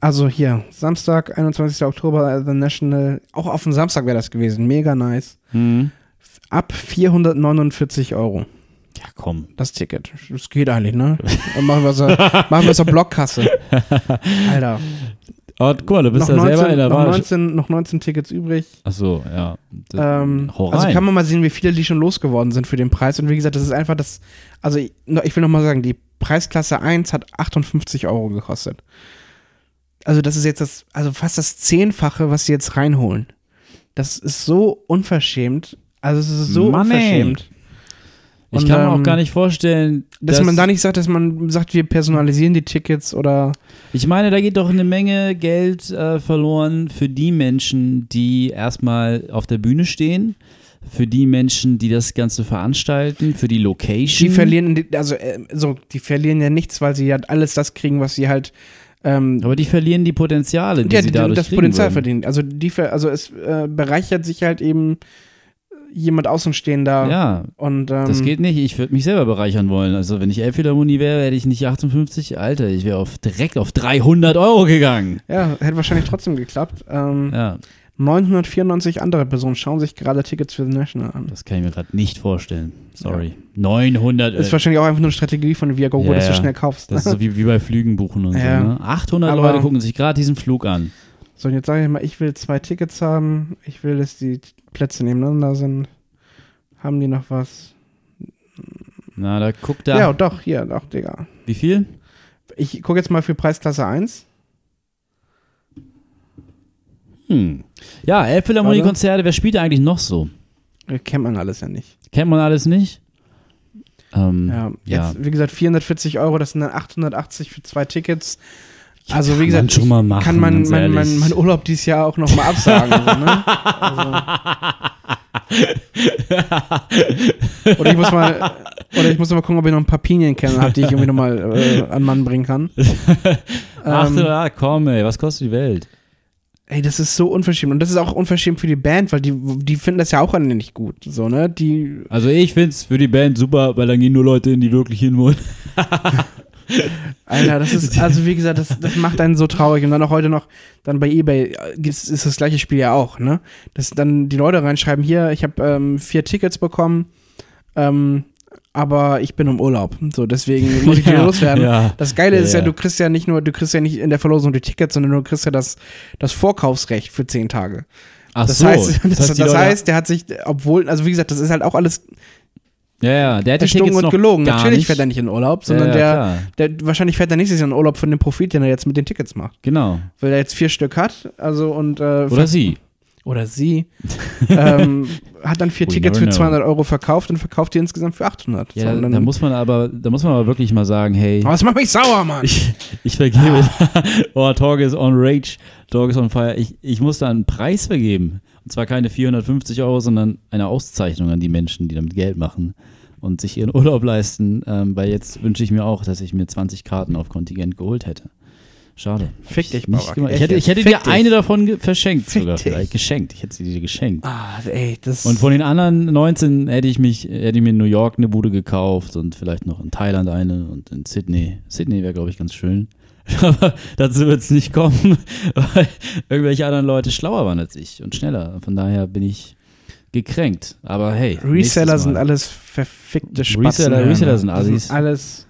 also hier, Samstag, 21. Oktober, The National, auch auf dem Samstag wäre das gewesen, mega nice. Hm. Ab 449 Euro. Ja, komm. Das Ticket. Das geht eigentlich, ne? Dann machen wir so, machen wir so Blockkasse. Alter. Oh, guck mal, du bist Noch ja selber 19, in der noch, Wahl. 19, noch 19 Tickets übrig. Achso, ja. Das- Ähm, also kann man mal sehen, wie viele die schon losgeworden sind für den Preis. Und wie gesagt, das ist einfach das. Also ich, ich will noch mal sagen, die Preisklasse 1 hat 58 Euro gekostet. Also das ist jetzt das, also fast das Zehnfache, was sie jetzt reinholen. Das ist so unverschämt. Also es ist so Mann, unverschämt. ich und, kann mir auch ähm, gar nicht vorstellen, Dass man da nicht sagt, dass man sagt, wir personalisieren die Tickets oder Ich meine, da geht doch eine Menge Geld äh, verloren für die Menschen, die erstmal auf der Bühne stehen, für die Menschen, die das Ganze veranstalten, für die Location. die verlieren, also äh, so, die verlieren ja nichts, weil sie ja alles das kriegen, was sie halt ähm, Aber die verlieren die Potenziale, die ja, sie dadurch das Potenzial würden. verdienen. Also die, also es äh, bereichert sich halt eben jemand Außenstehender Ja, und ähm, das geht nicht. Ich würde mich selber bereichern wollen. Also wenn ich Elbphilharmonie wäre, hätte ich nicht 58. Alter, ich wäre auf, direkt auf 300 Euro gegangen. Ja, hätte wahrscheinlich trotzdem geklappt. Ähm, Ja. 994 andere Personen schauen sich gerade Tickets für The National an. Das kann ich mir gerade nicht vorstellen. Sorry. 900. Ist äh, wahrscheinlich auch einfach nur eine Strategie von Viagogo, Ja, dass du ja. schnell kaufst. das ist so wie, wie bei Flügen buchen und Ja. so. Ne? 800 Aber- Leute gucken sich gerade diesen Flug an. So, und jetzt sage ich mal, ich will zwei Tickets haben. Ich will, dass die Plätze nebeneinander sind. Haben die noch was? Na, da guckt Ja, er. doch, hier, doch, Digga. Wie viel? Ich gucke jetzt mal für Preisklasse 1. Hm. Ja, Elbphilharmonie-Konzerte, wer spielt da eigentlich noch so? Äh, Kennt man alles ja nicht. Kennt man alles nicht? Ähm, Ja, ja. jetzt, wie gesagt, 440 Euro, das sind dann 880 für zwei Tickets. Also, wie gesagt, schon mal machen, kann man ganz mein, mein, Urlaub dieses Jahr auch nochmal absagen. so, ne? also, oder ich muss mal, oder ich muss mal gucken, ob ich noch ein paar Pinien kennen habe, die ich irgendwie nochmal äh, an Mann bringen kann. Ach, Ähm, ja, komm, ey, was kostet die Welt? Ey, das ist so unverschämt. Und das ist auch unverschämt für die Band, weil die, die finden das ja auch alle nicht gut. So, ne? Die, Also ich find's für die Band super, weil dann gehen nur Leute hin, die wirklich hin wollen. Alter, das ist, also wie gesagt, das, das macht einen so traurig. Und dann auch heute noch, dann bei Ebay äh, gibt's, ist das gleiche Spiel ja auch, ne? Dass dann die Leute reinschreiben, hier, ich habe ähm, vier Tickets bekommen, ähm, aber ich bin im Urlaub. So, deswegen muss ich Ja, loswerden. ja. Das Geile ist ja, Ja. du kriegst ja nicht nur, du kriegst ja nicht in der Verlosung die Tickets, sondern du kriegst ja das, das Vorkaufsrecht für zehn Tage. Ach Das so. heißt, das, das, die Leute- heißt, der hat sich, obwohl, also wie gesagt, das ist halt auch alles ja, ja, der hat die Tickets und noch gelogen. Natürlich nicht. fährt er nicht in Urlaub, sondern ja, ja, der, der, wahrscheinlich fährt er nächstes Jahr in Urlaub von dem Profit, den er jetzt mit den Tickets macht. Genau. Weil er jetzt vier Stück hat, also und äh, Oder sie. Oder sie ähm, hat dann vier We Tickets für know. 200 Euro verkauft und verkauft die insgesamt für 800. Ja, so, da, muss man aber, da muss man aber wirklich mal sagen, hey, oh, das macht mich sauer, Mann. ich, ich vergebe. oh, Torg is on rage, Torg is on fire. Ich, ich muss da einen Preis vergeben. Und zwar keine 450 Euro, sondern eine Auszeichnung an die Menschen, die damit Geld machen und sich ihren Urlaub leisten. Ähm, weil jetzt wünsche ich mir auch, dass ich mir 20 Karten auf Kontingent geholt hätte. Schade. Fick dich, gemacht. Ich hätte, ich hätte Fick dir dich. eine davon verschenkt, Fick sogar dich. vielleicht. Geschenkt. Ich hätte sie dir geschenkt. Ah, ey, das Und von den anderen 19 hätte ich mich, hätte ich mir in New York eine Bude gekauft und vielleicht noch in Thailand eine und in Sydney. Sydney wäre, glaube ich, ganz schön. Aber dazu wird es nicht kommen, weil irgendwelche anderen Leute schlauer waren als ich und schneller. Von daher bin ich gekränkt. Aber hey. Reseller sind alles verfickte Spatzen. Reseller- Reseller sind Assis. Alles,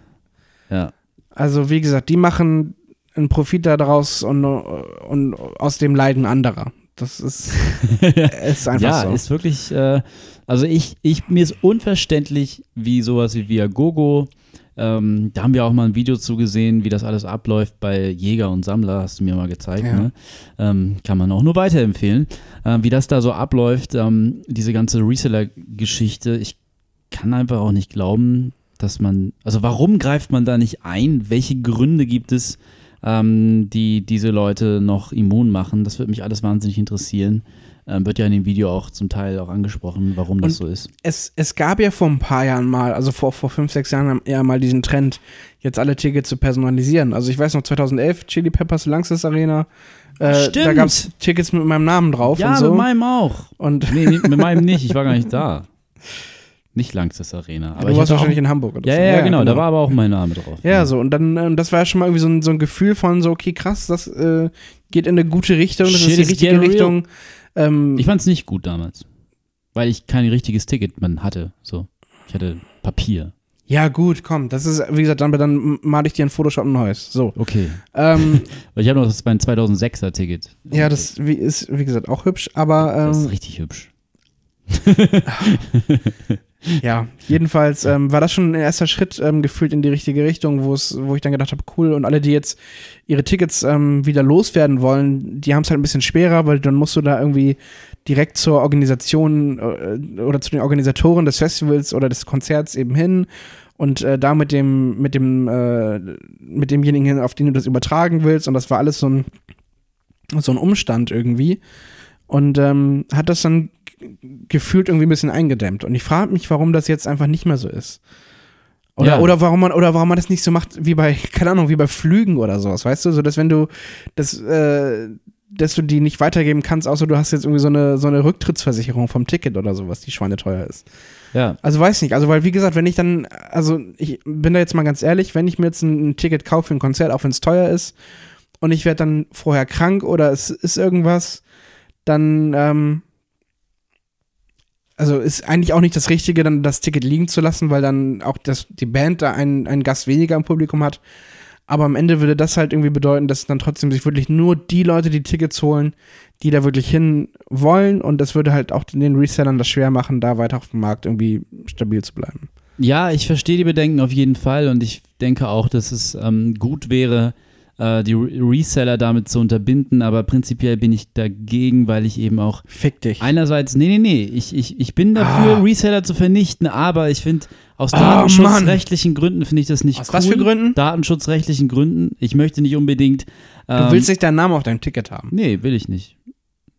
Ja. also wie gesagt, die machen einen Profit daraus und, und aus dem Leiden anderer. Das ist, ist einfach ja, so. ist wirklich, äh, also ich, ich, mir ist unverständlich, wie sowas wie Viagogo, ähm, da haben wir auch mal ein Video zu gesehen, wie das alles abläuft bei Jäger und Sammler, hast du mir mal gezeigt, Ja. ne? ähm, kann man auch nur weiterempfehlen, ähm, wie das da so abläuft, ähm, diese ganze Reseller-Geschichte, ich kann einfach auch nicht glauben, dass man, also warum greift man da nicht ein? Welche Gründe gibt es, ähm, die diese Leute noch immun machen? Das würde mich alles wahnsinnig interessieren. Ähm, wird ja in dem Video auch zum Teil auch angesprochen, warum das so ist. es, es gab ja vor ein paar Jahren mal, also vor, vor fünf, sechs Jahren ja mal diesen Trend, jetzt alle Tickets zu personalisieren. Also ich weiß noch, 2011, Chili Peppers Langsys Arena, äh, Stimmt. da gab es Tickets mit meinem Namen drauf Ja, und so. mit meinem auch. und Nee, nee, mit meinem nicht, ich war gar nicht da. Nicht Langstes Arena. Aber du ich warst wahrscheinlich auch, in Hamburg oder ja, so. ja, ja, genau, da war aber auch mein Name drauf. Ja, so, und dann, ähm, das war ja schon mal irgendwie so ein, so ein Gefühl von so, okay, krass, das äh, geht in eine gute Richtung, das Shit ist die richtige. Richtung. Ähm, Ich fand es nicht gut damals. Weil ich kein richtiges Ticket man hatte. So. Ich hatte Papier. ja, gut, komm, das ist, wie gesagt, dann, dann male ich dir ein Photoshop ein neues. So. Okay. Ähm, ich habe noch das mein 2006er Ticket. ja, das wie, ist, wie gesagt, auch hübsch, aber Das ist ähm, richtig hübsch. ja, jedenfalls ähm, war das schon ein erster Schritt ähm, gefühlt in die richtige Richtung, wo es, wo ich dann gedacht habe, cool, und alle, die jetzt ihre Tickets ähm, wieder loswerden wollen, die haben es halt ein bisschen schwerer, weil dann musst du da irgendwie direkt zur Organisation äh, oder zu den Organisatoren des Festivals oder des Konzerts eben hin und äh, da mit dem, mit dem, äh, mit demjenigen, auf den du das übertragen willst. Und das war alles so ein, so ein Umstand irgendwie. Und ähm, hat das dann gefühlt irgendwie ein bisschen eingedämmt. Und ich frage mich, warum das jetzt einfach nicht mehr so ist. Oder, Ja. oder, warum man, oder warum man das nicht so macht wie bei, keine Ahnung, wie bei Flügen oder sowas, weißt du? So, dass wenn du das, äh, dass du die nicht weitergeben kannst, außer du hast jetzt irgendwie so eine, so eine Rücktrittsversicherung vom Ticket oder sowas, die schweineteuer ist. Ja. Also weiß nicht, also weil wie gesagt, wenn ich dann, also ich bin da jetzt mal ganz ehrlich, wenn ich mir jetzt ein, ein Ticket kaufe für ein Konzert, auch wenn es teuer ist, und ich werde dann vorher krank oder es ist irgendwas, dann, ähm, also ist eigentlich auch nicht das Richtige, dann das Ticket liegen zu lassen, weil dann auch das, die Band da einen, einen Gast weniger im Publikum hat. Aber am Ende würde das halt irgendwie bedeuten, dass dann trotzdem sich wirklich nur die Leute die Tickets holen, die da wirklich hin wollen. Und das würde halt auch den Resellern das schwer machen, da weiter auf dem Markt irgendwie stabil zu bleiben. Ja, ich verstehe die Bedenken auf jeden Fall und ich denke auch, dass es ähm, gut wäre, die Reseller damit zu unterbinden, aber prinzipiell bin ich dagegen, weil ich eben auch Fick dich. einerseits, nee, nee, nee, ich, ich, ich bin dafür, Ah. Reseller zu vernichten, aber ich finde, aus Oh, datenschutzrechtlichen Gründen finde ich das nicht Aus cool. was für Gründen? Datenschutzrechtlichen Gründen. Ich möchte nicht unbedingt. Du ähm, willst nicht deinen Namen auf deinem Ticket haben. Nee, will ich nicht.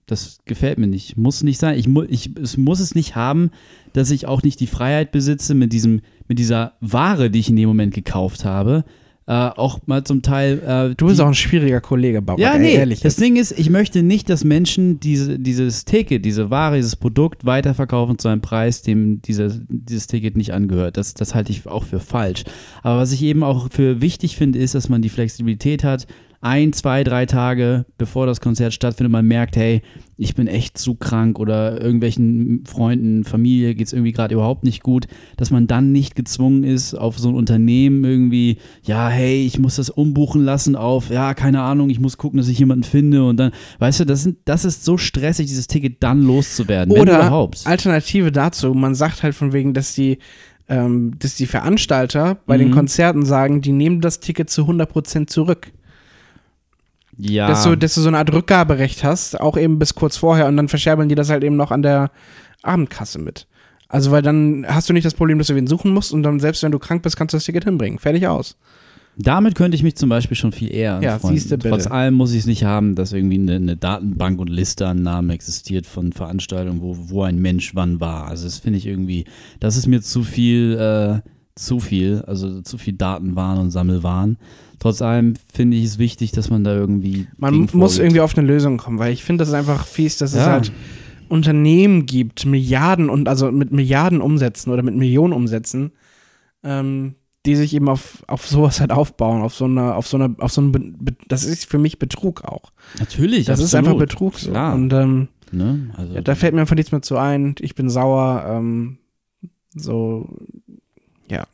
Das gefällt mir nicht. Muss nicht sein. Ich, mu ich es muss es nicht haben, dass ich auch nicht die Freiheit besitze, mit diesem, mit dieser Ware, die ich in dem Moment gekauft habe, äh, auch mal zum Teil. Äh, Du bist auch ein schwieriger Kollege, Bauer. ja, nee. ehrlich. das Ding ist, ich möchte nicht, dass Menschen diese, dieses Ticket, diese Ware, dieses Produkt weiterverkaufen zu einem Preis, dem diese, dieses Ticket nicht angehört. Das, das halte ich auch für falsch. Aber was ich eben auch für wichtig finde, ist, dass man die Flexibilität hat, ein, zwei, drei Tage bevor das Konzert stattfindet, man merkt, hey, ich bin echt zu krank oder irgendwelchen Freunden, Familie geht es irgendwie gerade überhaupt nicht gut, dass man dann nicht gezwungen ist, auf so ein Unternehmen irgendwie, ja, hey, ich muss das umbuchen lassen auf, ja, keine Ahnung, ich muss gucken, dass ich jemanden finde und dann, weißt du, das, sind, das ist so stressig, dieses Ticket dann loszuwerden, wenn Oder überhaupt. Alternative dazu, man sagt halt von wegen, dass die, ähm, dass die Veranstalter bei den Mhm. Konzerten sagen, die nehmen das Ticket zu 100% zurück. Ja, Dass, du, dass du so eine Art Rückgaberecht hast, auch eben bis kurz vorher und dann verscherbeln die das halt eben noch an der Abendkasse mit. Also, weil dann hast du nicht das Problem, dass du wen suchen musst und dann selbst wenn du krank bist, kannst du das Ticket hinbringen. Fertig aus. Damit könnte ich mich zum Beispiel schon viel eher Ja, siehste bitte. Trotz allem muss ich es nicht haben, dass irgendwie eine, eine Datenbank und Liste an Namen existiert von Veranstaltungen, wo, wo ein Mensch wann war. Also das finde ich irgendwie, das ist mir zu viel, äh, zu viel, also zu viel Datenwahn und Sammelwahn. Trotz allem finde ich es wichtig, dass man da irgendwie. Man muss irgendwie auf eine Lösung kommen, weil ich finde das ist einfach fies, dass es Ja. halt Unternehmen gibt, Milliarden und also mit Milliarden Umsätzen oder mit Millionen Umsätzen, ähm, die sich eben auf, auf sowas halt aufbauen, auf so einer, auf so einer, auf so einem, das ist für mich Betrug auch. Natürlich, Das ist absolut. einfach Betrug so. Klar. Und ähm, Ne? Also, ja, da fällt mir einfach nichts mehr zu ein. Ich bin sauer. Ähm, so, ja.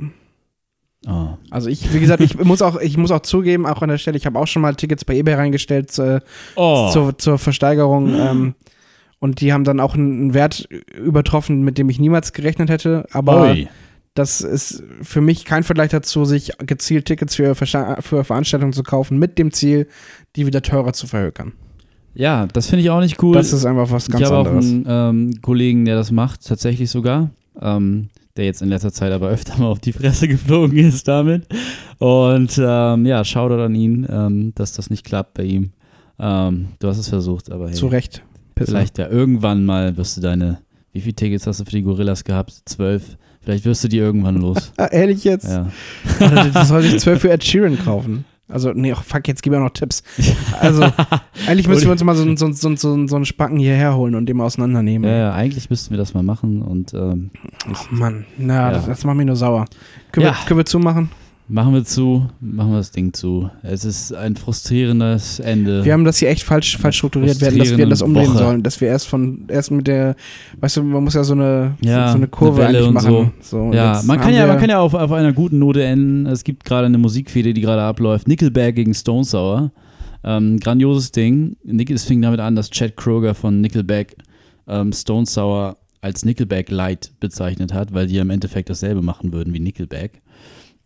Oh. Also ich, wie gesagt, ich muss auch, ich muss auch zugeben, auch an der Stelle, ich habe auch schon mal Tickets bei eBay reingestellt äh, Oh. zur, zur Versteigerung. Ähm, und die haben dann auch einen Wert übertroffen, mit dem ich niemals gerechnet hätte. Aber Ui. das ist für mich kein Vergleich dazu, sich gezielt Tickets für, für Veranstaltungen zu kaufen, mit dem Ziel, die wieder teurer zu verhökern. Ja, das finde ich auch nicht cool. Das ist einfach was ganz ich habe auch anderes. einen ähm, Kollegen, der das macht, tatsächlich sogar. Ähm, der jetzt in letzter Zeit aber öfter mal auf die Fresse geflogen ist damit. Und ähm, ja, Shoutout an ihn, ähm, dass das nicht klappt bei ihm. Ähm, du hast es versucht, aber hey, Zu Recht. Pisser. vielleicht ja irgendwann mal wirst du deine, wie viele Tickets hast du für die Gorillas gehabt? Zwölf. Vielleicht wirst du die irgendwann los. Ah, ehrlich jetzt? ja. Das soll sich zwölf für Ed Sheeran kaufen. Also, nee, oh, fuck, jetzt gib mir noch Tipps. Also, eigentlich müssen wir uns mal so, einen- so, so, so, so einen Spacken hierher holen und den mal auseinandernehmen. ja, ja, eigentlich müssten wir das mal machen und ähm, Oh Mann, na, Ja. das, das macht mich nur sauer. Können, Ja. wir, können wir zumachen? Machen wir zu, machen wir das Ding zu. Es ist ein frustrierendes Ende. Wir haben das hier echt falsch, falsch strukturiert. Wir hätten das, wir das umdrehen Woche. sollen. Dass wir erst von, erst mit der, weißt du, man muss ja so eine, Ja, so, so eine Kurve eine eigentlich machen. So. und Ja, man kann ja, man kann ja auf, auf einer guten Note enden. Es gibt gerade eine Musikfehde, die gerade abläuft. Nickelback gegen Stone Sour. Ähm, grandioses Ding. Nick, es fing damit an, dass Chad Kroger von Nickelback ähm, Stone Sour als Nickelback Light bezeichnet hat, weil die ja im Endeffekt dasselbe machen würden wie Nickelback.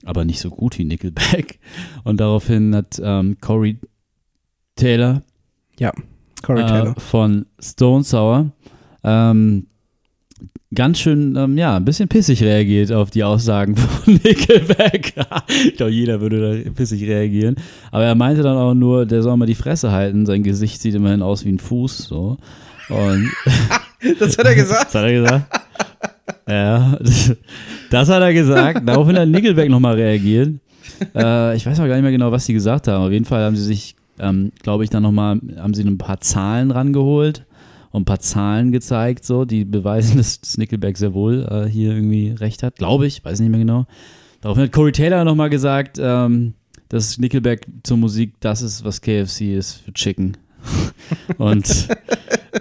Aber nicht so gut wie Nickelback. Und daraufhin hat ähm, Corey Taylor Corey Taylor. äh, von Stone Sour. Ähm, ganz schön, ähm, ja, ein bisschen pissig reagiert auf die Aussagen von Nickelback. ich glaube, jeder würde da pissig reagieren. Aber er meinte dann auch nur, der soll mal die Fresse halten. Sein Gesicht sieht immerhin aus wie ein Fuß. So. Und Das hat er gesagt. das hat er gesagt. Ja, das, hat er gesagt. Daraufhin hat Nickelback nochmal reagiert. Äh, ich weiß auch gar nicht mehr genau, was sie gesagt haben. Auf jeden Fall haben sie sich, ähm, glaube ich, dann nochmal, haben sie ein paar Zahlen rangeholt und ein paar Zahlen gezeigt, so, die beweisen, dass, dass Nickelback sehr wohl äh, hier irgendwie recht hat. Glaube ich, weiß nicht mehr genau. Daraufhin hat Corey Taylor nochmal gesagt, ähm, dass Nickelback zur Musik das ist, was KFC ist für Chicken. Und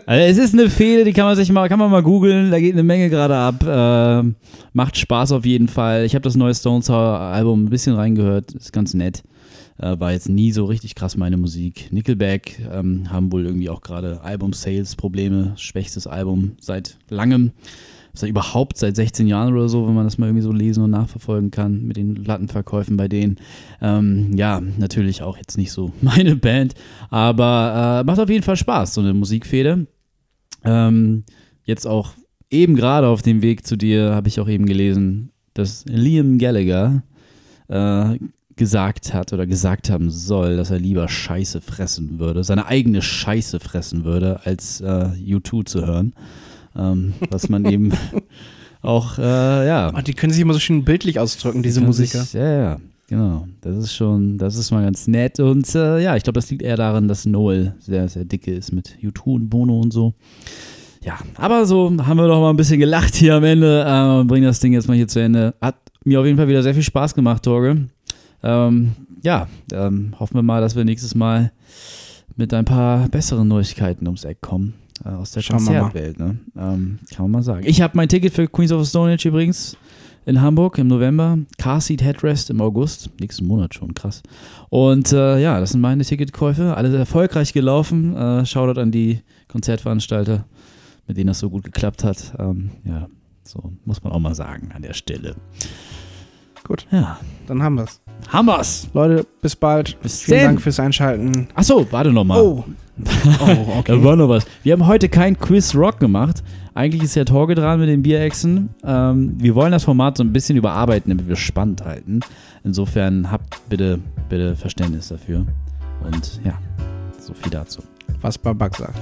Also es ist eine Fehde, die kann man sich mal, kann man mal googeln, da geht eine Menge gerade ab. Ähm, macht Spaß auf jeden Fall. Ich habe das neue Stones Album ein bisschen reingehört, ist ganz nett. Äh, war jetzt nie so richtig krass meine Musik. Nickelback ähm, haben wohl irgendwie auch gerade Album-Sales-Probleme, schwächstes Album seit langem. Seit überhaupt seit 16 Jahren oder so, wenn man das mal irgendwie so lesen und nachverfolgen kann mit den Lattenverkäufen bei denen. Ähm, ja, natürlich auch jetzt nicht so meine Band, aber äh, macht auf jeden Fall Spaß, so eine Musikfehde. Ähm, jetzt auch eben gerade auf dem Weg zu dir habe ich auch eben gelesen, dass Liam Gallagher äh, gesagt hat oder gesagt haben soll, dass er lieber Scheiße fressen würde, seine eigene Scheiße fressen würde, als äh, U2 zu hören. Ähm, was man eben auch, äh, ja. Oh, die können sich immer so schön bildlich ausdrücken, diese Musiker. Sich, ja, ja, genau. Das ist schon, das ist mal ganz nett. Und äh, ja, ich glaube, das liegt eher daran, dass Noel sehr, sehr dicke ist mit U2 und Bono und so. Ja, aber so haben wir doch mal ein bisschen gelacht hier am Ende. Äh, bringen das Ding jetzt mal hier zu Ende. Hat mir auf jeden Fall wieder sehr viel Spaß gemacht, Torge. Ähm, ja, ähm, hoffen wir mal, dass wir nächstes Mal mit ein paar besseren Neuigkeiten ums Eck kommen. Äh, aus der Schauen. Konzertwelt, ne? Ähm, kann man mal sagen. Ich habe mein Ticket für Queens of the Stone Age übrigens in Hamburg im November. Car Seat Headrest im August. Nächsten Monat schon, krass. Und äh, ja, das sind meine Ticketkäufe. Alles erfolgreich gelaufen. Äh, Shoutout an die Konzertveranstalter, mit denen das so gut geklappt hat. Ähm, ja, so muss man auch mal sagen an der Stelle. Gut, Ja, dann haben wir's. Hammers! Leute, bis bald. Bis Vielen denn. Dank fürs Einschalten. Achso, warte noch mal. Oh. Oh, Da war noch was. Wir haben heute kein Quiz Rock gemacht. Eigentlich ist ja Torge dran mit den Bierechsen. Ähm, wir wollen das Format so ein bisschen überarbeiten, damit wir spannend halten. Insofern habt bitte, bitte Verständnis dafür. Und ja, so viel dazu. Was Babak sagt.